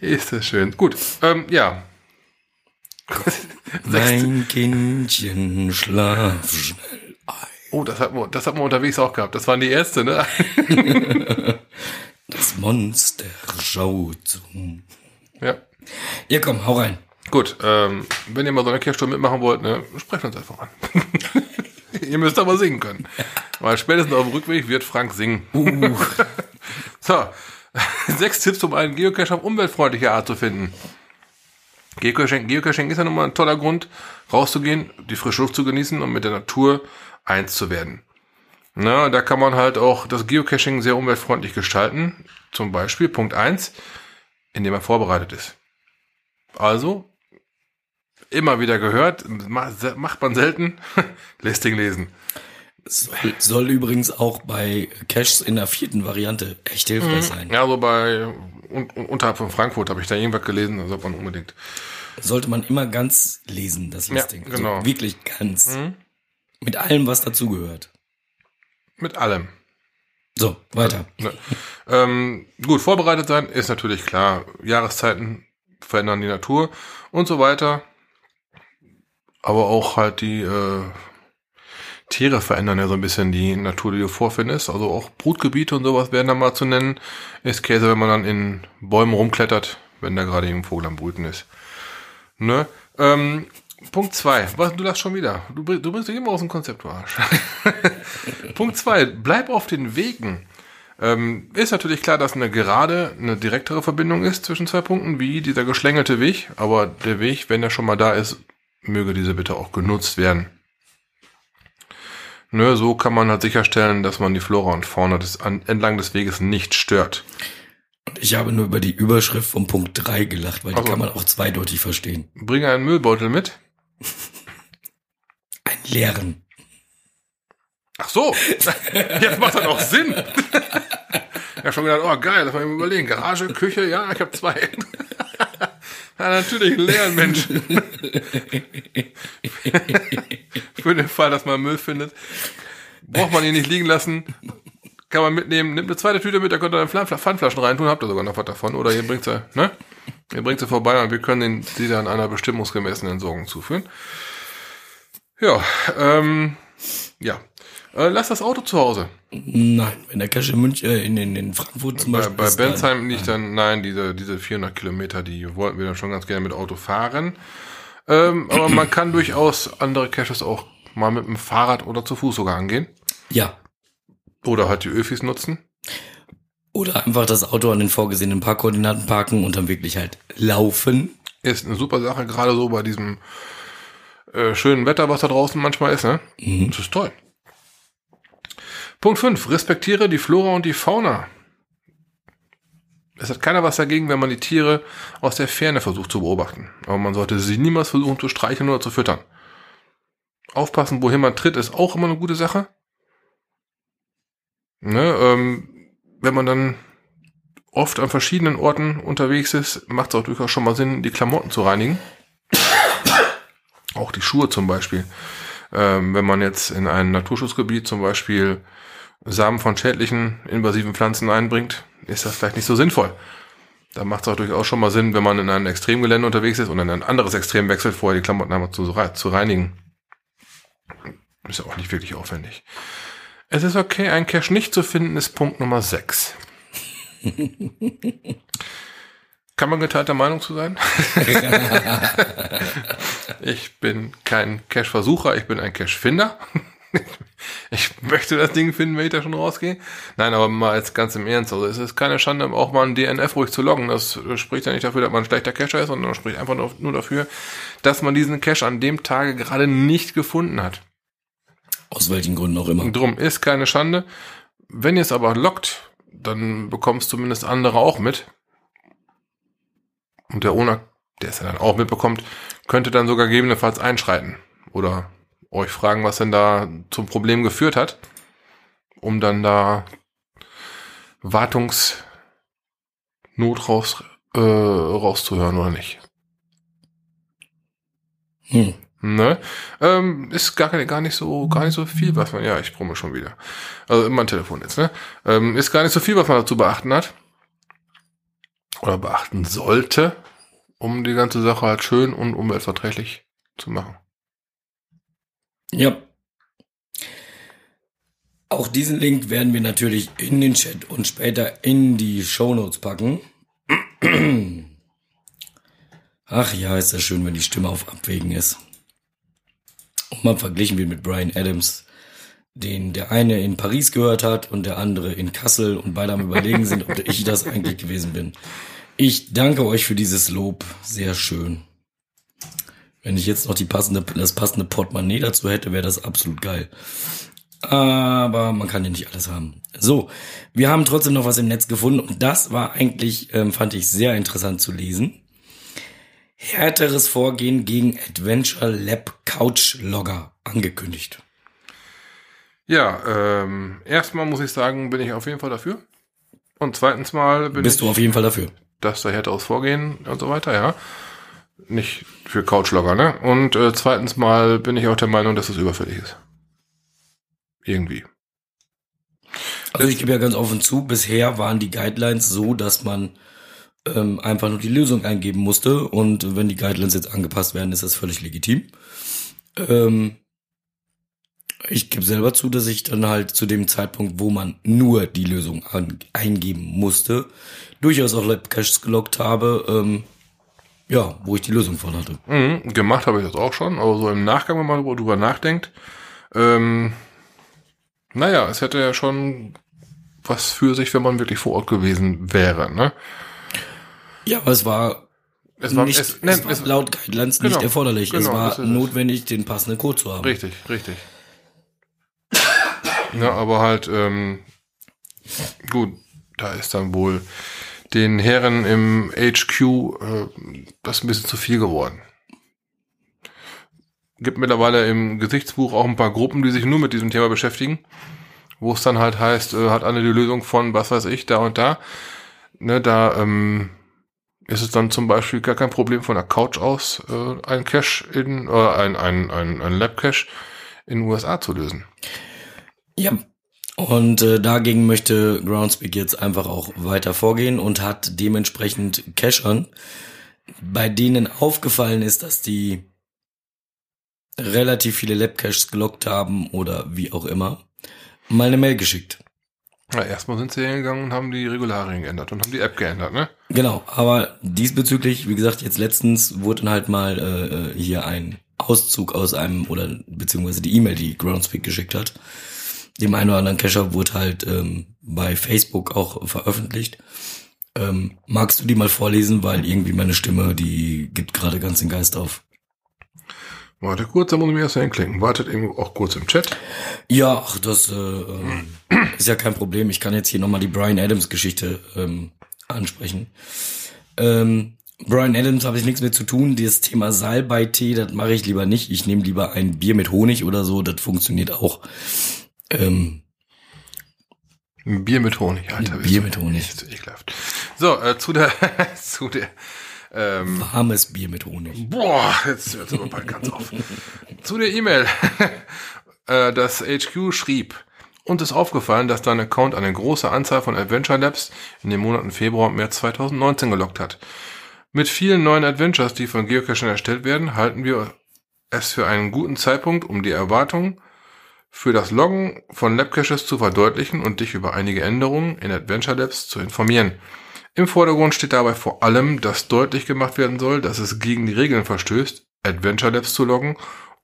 ist das schön. Gut, ähm, ja. (laughs) Mein Kindchen, schlaf schnell. Oh, das hat man, das hat man unterwegs auch gehabt. Das waren die Ärzte, ne? Das Monster schaut zum. ja. Ja, komm, hau rein. Gut, ähm, wenn ihr mal so eine Kirchstunde mitmachen wollt, ne, sprecht uns einfach an. (laughs) ihr müsst aber singen können. (laughs) Weil spätestens auf dem Rückweg wird Frank singen. Uh, (laughs) So, sechs Tipps, um einen Geocache auf umweltfreundliche Art zu finden. Geocaching, Geocaching ist ja nun mal ein toller Grund, rauszugehen, die frische Luft zu genießen und mit der Natur eins zu werden. Na, da kann man halt auch das Geocaching sehr umweltfreundlich gestalten. Zum Beispiel Punkt eins, indem er vorbereitet ist. Also, immer wieder gehört, macht man selten, (laughs) Listing lesen. soll, soll übrigens auch bei Caches in der vierten Variante echt hilfreich sein. Ja, so bei, un, un, unterhalb von Frankfurt habe ich da irgendwas gelesen, da sollte man unbedingt. Sollte man immer ganz lesen, das Listing. genau. Also wirklich ganz. Mit allem, was dazugehört. Mit allem. So, weiter. Ne. Ähm, gut, vorbereitet sein ist natürlich klar. Jahreszeiten verändern die Natur und so weiter. Aber auch halt die äh, Tiere verändern ja so ein bisschen die Natur, die du vorfindest. Also auch Brutgebiete und sowas werden da mal zu nennen. Ist Käse, wenn man dann in Bäumen rumklettert, wenn da gerade ein Vogel am Brüten ist. Ne? Ähm, Punkt zwei. Was, du lachst schon wieder. Du, du bringst dich immer aus dem Konzept, du Arsch. (laughs) Punkt zwei. Bleib auf den Wegen. Ähm, ist natürlich klar, dass eine gerade eine direktere Verbindung ist zwischen zwei Punkten, wie dieser geschlängelte Weg. Aber der Weg, wenn er schon mal da ist, möge diese bitte auch genutzt werden. Ne, so kann man halt sicherstellen, dass man die Flora und Fauna des, an, entlang des Weges nicht stört. Ich habe nur über die Überschrift vom Punkt 3 gelacht, weil die Ach so. kann man auch zweideutig verstehen. Bringe einen Müllbeutel mit. Leeren. Ach so, jetzt macht das auch Sinn. Ich habe schon gedacht, oh geil, lass mal überlegen. Garage, Küche, ja, ich habe zwei. Ja, natürlich, leeren Mensch. Für den Fall, dass man Müll findet, braucht man ihn nicht liegen lassen. Kann man mitnehmen, nimmt eine zweite Tüte mit, da könnt ihr dann Pfand- Pfandflaschen reintun, habt ihr sogar noch was davon. Oder ihr bringt sie, ne? Ihr bringt sie vorbei und wir können sie dann einer bestimmungsgemäßen Entsorgung zuführen. Ja, ähm, ja. Äh, lass das Auto zu Hause. Nein, wenn der Cache in München, äh, in, in, in Frankfurt zum Bei, Beispiel bei ist, Bensheim nicht dann, nein, diese, diese 400 Kilometer, die wollten wir dann schon ganz gerne mit Auto fahren. Ähm, aber man kann durchaus andere Caches auch mal mit dem Fahrrad oder zu Fuß sogar angehen. Ja. Oder halt die Öfis nutzen. Oder einfach das Auto an den vorgesehenen Parkkoordinaten parken und dann wirklich halt laufen. Ist eine super Sache, gerade so bei diesem äh, schönen Wetter, was da draußen manchmal ist, ne? Mhm. Das ist toll. Punkt 5. Respektiere die Flora und die Fauna. Es hat keiner was dagegen, wenn man die Tiere aus der Ferne versucht zu beobachten. Aber man sollte sie niemals versuchen zu streicheln oder zu füttern. Aufpassen, wohin man tritt, ist auch immer eine gute Sache. Ne, ähm, wenn man dann oft an verschiedenen Orten unterwegs ist, macht es auch durchaus schon mal Sinn, die Klamotten zu reinigen. Auch die Schuhe zum Beispiel. Ähm, wenn man jetzt in ein Naturschutzgebiet zum Beispiel Samen von schädlichen, invasiven Pflanzen einbringt, ist das vielleicht nicht so sinnvoll. Da macht es auch durchaus schon mal Sinn, wenn man in einem Extremgelände unterwegs ist und in ein anderes Extrem wechselt, vorher die Klamotten einmal zu, zu reinigen. Ist ja auch nicht wirklich aufwendig. Es ist okay, ein Cache nicht zu finden, ist Punkt Nummer 6. (laughs) Kann man geteilter Meinung zu sein? (laughs) ich bin kein Cache-Versucher, ich bin ein Cache-Finder. (laughs) Ich möchte das Ding finden, wenn ich da schon rausgehe. Nein, aber mal als ganz im Ernst. Also es ist keine Schande, auch mal ein DNF ruhig zu loggen. Das spricht ja nicht dafür, dass man ein schlechter Cacher ist, sondern spricht einfach nur, nur dafür, dass man diesen Cache an dem Tage gerade nicht gefunden hat. Aus welchen Gründen auch immer. Drum ist keine Schande. Wenn ihr es aber lockt, dann bekommst zumindest andere auch mit. Und der Owner, der es ja dann auch mitbekommt, könnte dann sogar gegebenenfalls einschreiten. Oder euch fragen, was denn da zum Problem geführt hat, um dann da Wartungsnot raus, äh, rauszuhören oder nicht. Hm. Ne? Ähm, ist gar, keine, gar nicht so, gar nicht so viel, was man, ja, ich brumme schon wieder. Also immer ein Telefon jetzt, ne? Ähm, ist gar nicht so viel, was man dazu beachten hat. Oder beachten sollte, um die ganze Sache halt schön und umweltverträglich zu machen. Ja. Auch diesen Link werden wir natürlich in den Chat und später in die Shownotes packen. Ach ja, ist das schön, wenn die Stimme auf Abwägen ist. Und man verglichen wird mit Brian Adams, den der eine in Paris gehört hat und der andere in Kassel und beide am überlegen sind, ob ich das eigentlich gewesen bin. Ich danke euch für dieses Lob. Sehr schön. Wenn ich jetzt noch die passende, das passende Portemonnaie dazu hätte, wäre das absolut geil. Aber man kann ja nicht alles haben. So, wir haben trotzdem noch was im Netz gefunden und das war eigentlich, ähm, fand ich sehr interessant zu lesen. Härteres Vorgehen gegen Adventure Lab Couch Logger angekündigt. Ja, ähm, erstmal muss ich sagen, bin ich auf jeden Fall dafür. Und zweitens mal bin Bist ich, du auf jeden Fall dafür? Dass da härteres Vorgehen und so weiter, ja. Nicht für Couchlogger, ne? Und äh, zweitens mal bin ich auch der Meinung, dass es überfällig ist. Irgendwie. Also ich gebe ja ganz offen zu, bisher waren die Guidelines so, dass man ähm, einfach nur die Lösung eingeben musste und wenn die Guidelines jetzt angepasst werden, ist das völlig legitim. Ähm, ich gebe selber zu, dass ich dann halt zu dem Zeitpunkt, wo man nur die Lösung an, eingeben musste, durchaus auch Labcaches gelockt habe, ähm, ja, wo ich die Lösung von hatte. Mhm, gemacht habe ich das auch schon, aber so im Nachgang, wenn man drüber nachdenkt, ähm, naja, es hätte ja schon was für sich, wenn man wirklich vor Ort gewesen wäre, ne? Ja, aber es war Es war, nicht, es, es, nein, war es, laut Guidelines Genau, nicht erforderlich. es genau, war es. notwendig, den passenden Code zu haben. Richtig, richtig. Ja, aber halt, ähm, gut, da ist dann wohl den Herren im HQ äh, das ein bisschen zu viel geworden. Gibt mittlerweile im Gesichtsbuch auch ein paar Gruppen, die sich nur mit diesem Thema beschäftigen, wo es dann halt heißt, äh, hat eine die Lösung von was weiß ich, da und da. Ne, da ähm, ist es dann zum Beispiel gar kein Problem von der Couch aus, äh, ein Cache in, oder ein, ein, ein, ein Lab-Cache in den USA zu lösen. Ja. Und äh, dagegen möchte Groundspeak jetzt einfach auch weiter vorgehen und hat dementsprechend Cachern, bei denen aufgefallen ist, dass die relativ viele Labcaches gelockt haben oder wie auch immer, mal eine Mail geschickt. Ja, erstmal sind sie hingegangen und haben die Regularien geändert und haben die App geändert, ne? Genau, aber diesbezüglich, wie gesagt, jetzt letztens wurde dann halt mal äh, hier ein Auszug aus einem oder beziehungsweise die E-Mail, die Groundspeak geschickt hat. Dem einen oder anderen Cacher wurde halt ähm, bei Facebook auch veröffentlicht. Ähm, magst du die mal vorlesen, weil irgendwie meine Stimme, die gibt gerade ganz den Geist auf. Warte kurz, da muss ich mir erst hinklicken. Wartet eben auch kurz im Chat. Ja, ach, das äh, ähm, ist ja kein Problem. Ich kann jetzt hier nochmal die Brian Adams Geschichte ähm, ansprechen. Ähm, Brian Adams habe ich nichts mit zu tun. Das Thema Salbeitee, das mache ich lieber nicht. Ich nehme lieber ein Bier mit Honig oder so. Das funktioniert auch. Ähm, Bier mit Honig, Alter. Bier mit Honig. Ist so ekelhaft. So, äh, zu der, (laughs) zu der, ähm, warmes Bier mit Honig. boah, jetzt hört aber bald ganz auf. zu der E-Mail. (laughs) äh, das HQ schrieb, uns ist aufgefallen, dass dein Account eine große Anzahl von Adventure Labs in den Monaten Februar und März 2019 gelockt hat. Mit vielen neuen Adventures, die von Geocachern erstellt werden, halten wir es für einen guten Zeitpunkt, um die Erwartungen für das Loggen von Labcaches zu verdeutlichen und dich über einige Änderungen in Adventure Labs zu informieren. Im Vordergrund steht dabei vor allem, dass deutlich gemacht werden soll, dass es gegen die Regeln verstößt, Adventure Labs zu loggen,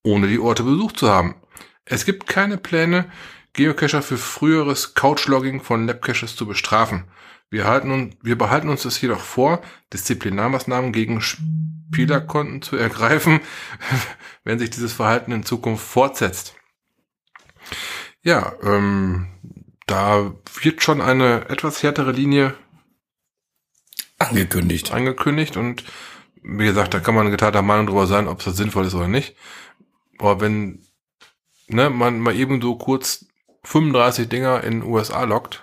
ohne die Orte besucht zu haben. Es gibt keine Pläne, Geocacher für früheres Couchlogging von Labcaches zu bestrafen. Wir, halten wir behalten uns es jedoch vor, Disziplinarmaßnahmen gegen Spielerkonten zu ergreifen, (laughs) wenn sich dieses Verhalten in Zukunft fortsetzt. Ja, ähm, da wird schon eine etwas härtere Linie Angekündigt. angekündigt und wie gesagt, da kann man geteilter Meinung drüber sein, ob das sinnvoll ist oder nicht. Aber wenn ne, man mal eben so kurz 35 Dinger in den USA lockt,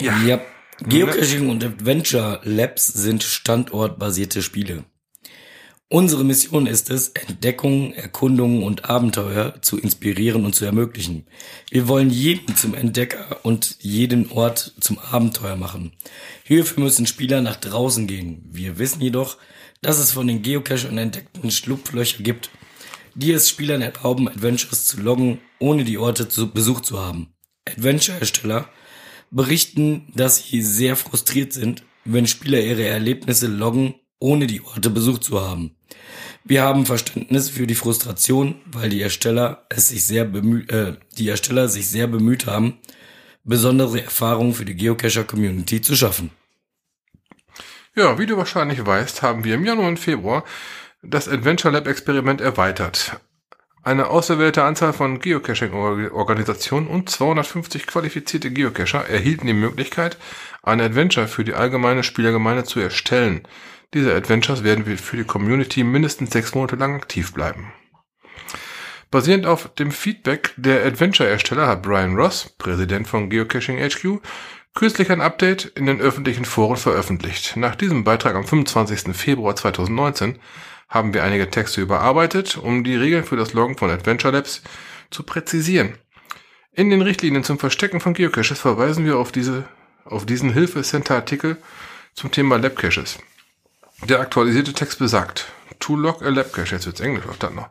Ja. Ja. Geocaching und Adventure Labs sind standortbasierte Spiele. Unsere Mission ist es, Entdeckungen, Erkundungen und Abenteuer zu inspirieren und zu ermöglichen. Wir wollen jeden zum Entdecker und jeden Ort zum Abenteuer machen. Hierfür müssen Spieler nach draußen gehen. Wir wissen jedoch, dass es von den Geocachern entdeckten Schlupflöcher gibt, die es Spielern erlauben, Adventures zu loggen, ohne die Orte zu Besuch zu haben. Adventure-Hersteller berichten, dass sie sehr frustriert sind, wenn Spieler ihre Erlebnisse loggen, ohne die Orte besucht zu haben. Wir haben Verständnis für die Frustration, weil die Ersteller es sich sehr bemüht, äh, die Ersteller sich sehr bemüht haben, besondere Erfahrungen für die Geocacher Community zu schaffen. ja, wie du wahrscheinlich weißt, haben wir im Januar und Februar das Adventure Lab Experiment erweitert. Eine auserwählte Anzahl von Geocaching-Organisationen und 250 qualifizierte Geocacher erhielten die Möglichkeit, ein Adventure für die allgemeine Spielergemeinde zu erstellen. Diese Adventures werden für die Community mindestens sechs Monate lang aktiv bleiben. Basierend auf dem Feedback der Adventure-Ersteller hat Brian Ross, Präsident von Geocaching HQ, kürzlich ein Update in den öffentlichen Foren veröffentlicht. Nach diesem Beitrag am 25. Februar 2019 haben wir einige Texte überarbeitet, um die Regeln für das Loggen von Adventure Labs zu präzisieren. In den Richtlinien zum Verstecken von Geocaches verweisen wir auf diese, auf diesen Hilfe-Center-Artikel zum Thema Labcaches. Der aktualisierte Text besagt, to log a Labcache, jetzt wird's Englisch, was dann noch.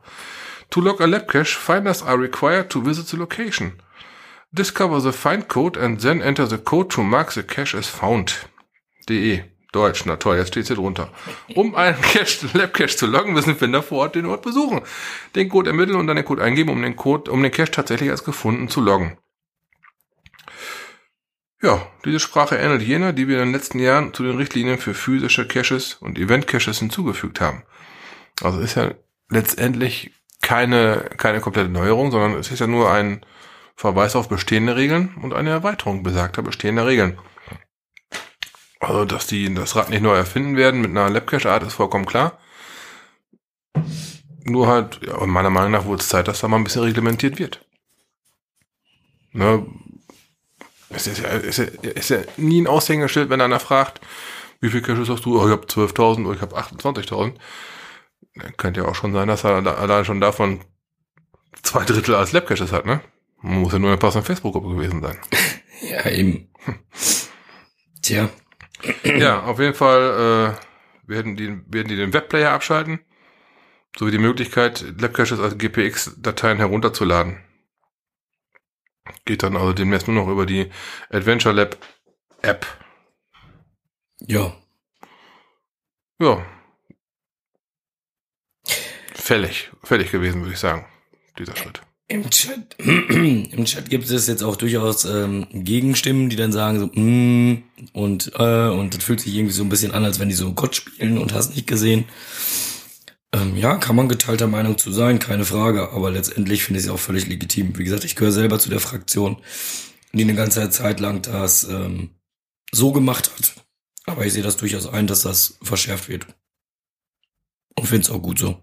To log a Labcache, finders are required to visit the location. Discover the find code and then enter the code to mark the cache as found. De. Deutsch, na toll, jetzt steht's hier drunter. Um einen (laughs) Cache, Labcache zu loggen, müssen Finder vor Ort den Ort besuchen. Den Code ermitteln und dann den Code eingeben, um den Code, um den Cache tatsächlich als gefunden zu loggen. Ja, diese Sprache ähnelt jener, die wir in den letzten Jahren zu den Richtlinien für physische Caches und Event-Caches hinzugefügt haben. Also ist ja letztendlich keine, keine komplette Neuerung, sondern es ist ja nur ein Verweis auf bestehende Regeln und eine Erweiterung besagter bestehender Regeln. Also, dass die das Rad nicht neu erfinden werden mit einer Labcache-Art ist vollkommen klar. Nur halt, ja, meiner Meinung nach wurde es Zeit, dass da mal ein bisschen reglementiert wird. Ne? Es ist ja, ist, ja, ist ja nie ein Aushängeschild, wenn einer fragt, wie viel Caches hast du? Oh, ich habe 12.000 oder ich habe 28.000. Könnte ja auch schon sein, dass er allein schon davon zwei Drittel als Labcaches hat, ne? Man muss ja nur eine passende Facebook-Gruppe gewesen sein. (laughs) Ja, eben. Tja. Ja, auf jeden Fall äh, werden, die, werden die den Webplayer abschalten, sowie die Möglichkeit, Labcaches als GPX-Dateien herunterzuladen. Geht dann also demnächst nur noch über die Adventure Lab App. Ja. Ja. Fällig. Fällig gewesen, würde ich sagen, dieser Schritt. Im Chat, (clears throat) im Chat gibt es jetzt auch durchaus ähm, Gegenstimmen, die dann sagen so, mm, und äh, und das fühlt sich irgendwie so ein bisschen an, als wenn die so Gott spielen und hast nicht gesehen. Ähm, ja, kann man geteilter Meinung zu sein, keine Frage, aber letztendlich finde ich es auch völlig legitim. Wie gesagt, ich gehöre selber zu der Fraktion, die eine ganze Zeit lang das ähm, so gemacht hat. Aber ich sehe das durchaus ein, dass das verschärft wird. Und finde es auch gut so.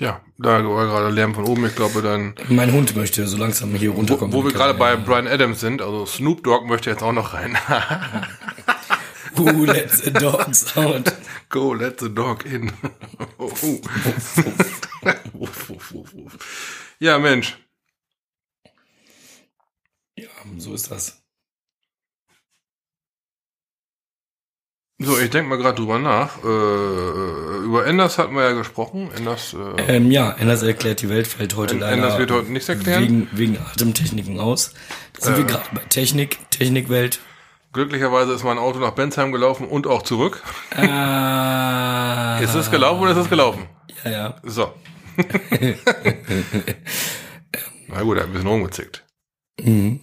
Ja, da war gerade Lärm von oben. Ich glaube, dann. Mein Hund möchte so langsam hier runterkommen. Wo, wo wir gerade bei Brian Adams sind, also Snoop Dogg möchte jetzt auch noch rein. (laughs) Who let the dogs out? Go, let the dog in. (laughs) ja, Mensch. Ja, so ist das. So, ich denke mal gerade drüber nach. Äh, über Enders hatten wir ja gesprochen. Enders, äh, ähm, ja, Enders erklärt die Welt fällt heute leider Enders wird heute nichts erklären. wegen, wegen Atemtechniken aus. Da sind Äh. wir gerade bei Technik, Technikwelt. Glücklicherweise ist mein Auto nach Bensheim gelaufen und auch zurück. Ah, (laughs) Ist es gelaufen oder ist es gelaufen? ja, ja. So. (laughs) (laughs) Na gut, er hat ein bisschen rumgezickt. Mhm.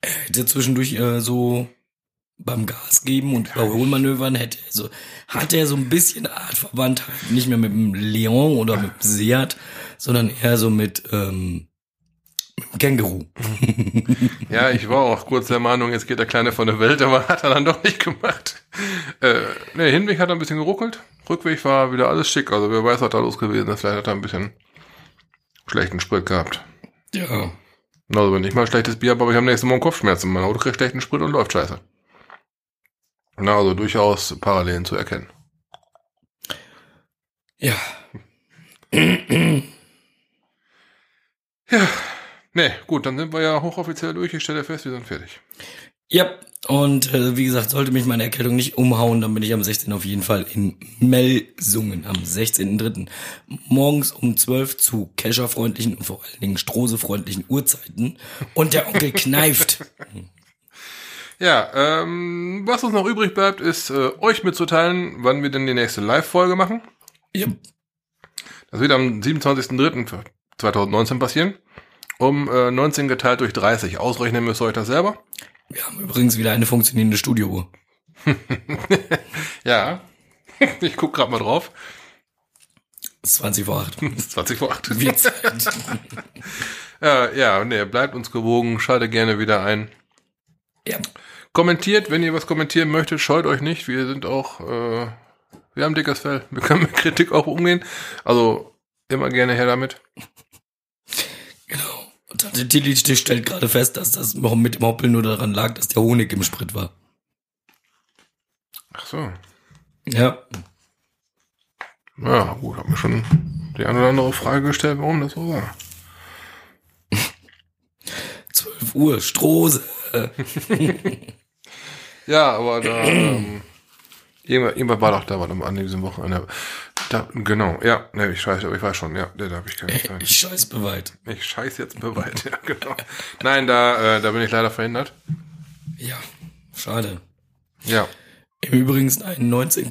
Er hätte zwischendurch äh, so beim Gas geben und Überholmanövern hätte er so, hat er so ein bisschen Artverwandtheit, nicht mehr mit dem Leon oder mit dem Seat, sondern eher so mit, ähm, mit dem Känguru. (laughs) Ja, ich war auch kurz der Meinung, jetzt geht der Kleine von der Welt, aber hat er dann doch nicht gemacht. Äh, ne, Hinweg hat er ein bisschen geruckelt. Rückweg war wieder alles schick. Also wer weiß, was da los gewesen ist. Vielleicht hat er ein bisschen schlechten Sprit gehabt. Ja. Also wenn ich mal schlechtes Bier habe, aber ich am nächsten Morgen Kopfschmerzen. Mein Auto kriegt schlechten Sprit und läuft scheiße. Na, also durchaus Parallelen zu erkennen. Ja. Ja, ne, gut, dann sind wir ja hochoffiziell durch. Ich stelle fest, wir sind fertig. Ja, und äh, wie gesagt, sollte mich meine Erkältung nicht umhauen, dann bin ich am 16. auf jeden Fall in Melsungen am 16.3. Morgens um 12 zu kescherfreundlichen und vor allen Dingen strosefreundlichen Uhrzeiten. Und der Onkel kneift. (laughs) Ja, ähm, was uns noch übrig bleibt, ist äh, euch mitzuteilen, wann wir denn die nächste Live-Folge machen. Ja, Das wird am 27.03.2019 passieren. Um äh, 19 geteilt durch 30. Ausrechnen müsst ihr euch das selber. wir haben übrigens wieder eine funktionierende Studiouhr. (laughs) Ja. (laughs) Ich guck gerade mal drauf. Das ist 20 vor 8. Das ist 20 vor 8. Wird Zeit. Ja, (laughs) ja, nee, bleibt uns gewogen. Schaltet gerne wieder ein. Ja, Kommentiert, wenn ihr was kommentieren möchtet, scheut euch nicht. Wir sind auch, äh, wir haben dickes Fell. Wir können mit Kritik auch umgehen. Also immer gerne her damit. genau. Und Tante Tilly stellt gerade fest, dass das mit dem Hoppeln nur daran lag, dass der Honig im Sprit war. Ach so. Ja. Ja, gut, hab mir schon die eine oder andere Frage gestellt, warum das so war. (laughs) 12 Uhr, Strose. (laughs) Ja, aber da, ähm, irgendwann, war doch da, mal, an diesem Wochenende. Da, genau, ja, ne, ich scheiße, aber ich weiß schon, ja, da, habe ich keine Zeit. Ich scheiß beweit. Ich scheiß jetzt bereit, (laughs) ja, genau. Nein, da, äh, da bin ich leider verhindert. Ja, schade. Ja. Im Übrigen ein 19,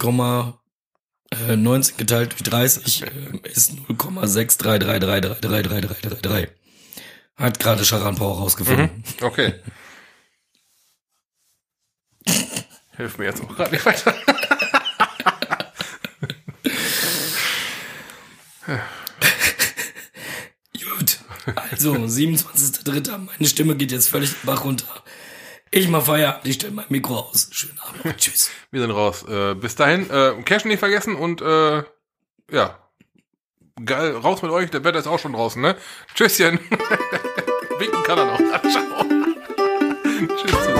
äh, 19 geteilt durch 30 äh, ist 0,633333333. Hat gerade Charan Power rausgefunden. Mhm. Okay. (laughs) Hilf mir jetzt auch gerade nicht weiter. (laughs) Gut. Also, 27.3. Meine Stimme geht jetzt völlig Bach runter. Ich mach Feierabend, ich stelle mein Mikro aus. Schönen Abend. Tschüss. Wir sind raus. Äh, bis dahin, äh, Cash nicht vergessen und äh, ja. Geil, raus mit euch, der Wetter ist auch schon draußen, ne? Tschüsschen. (laughs) Winken kann er noch. (laughs) Ciao. Tschüss.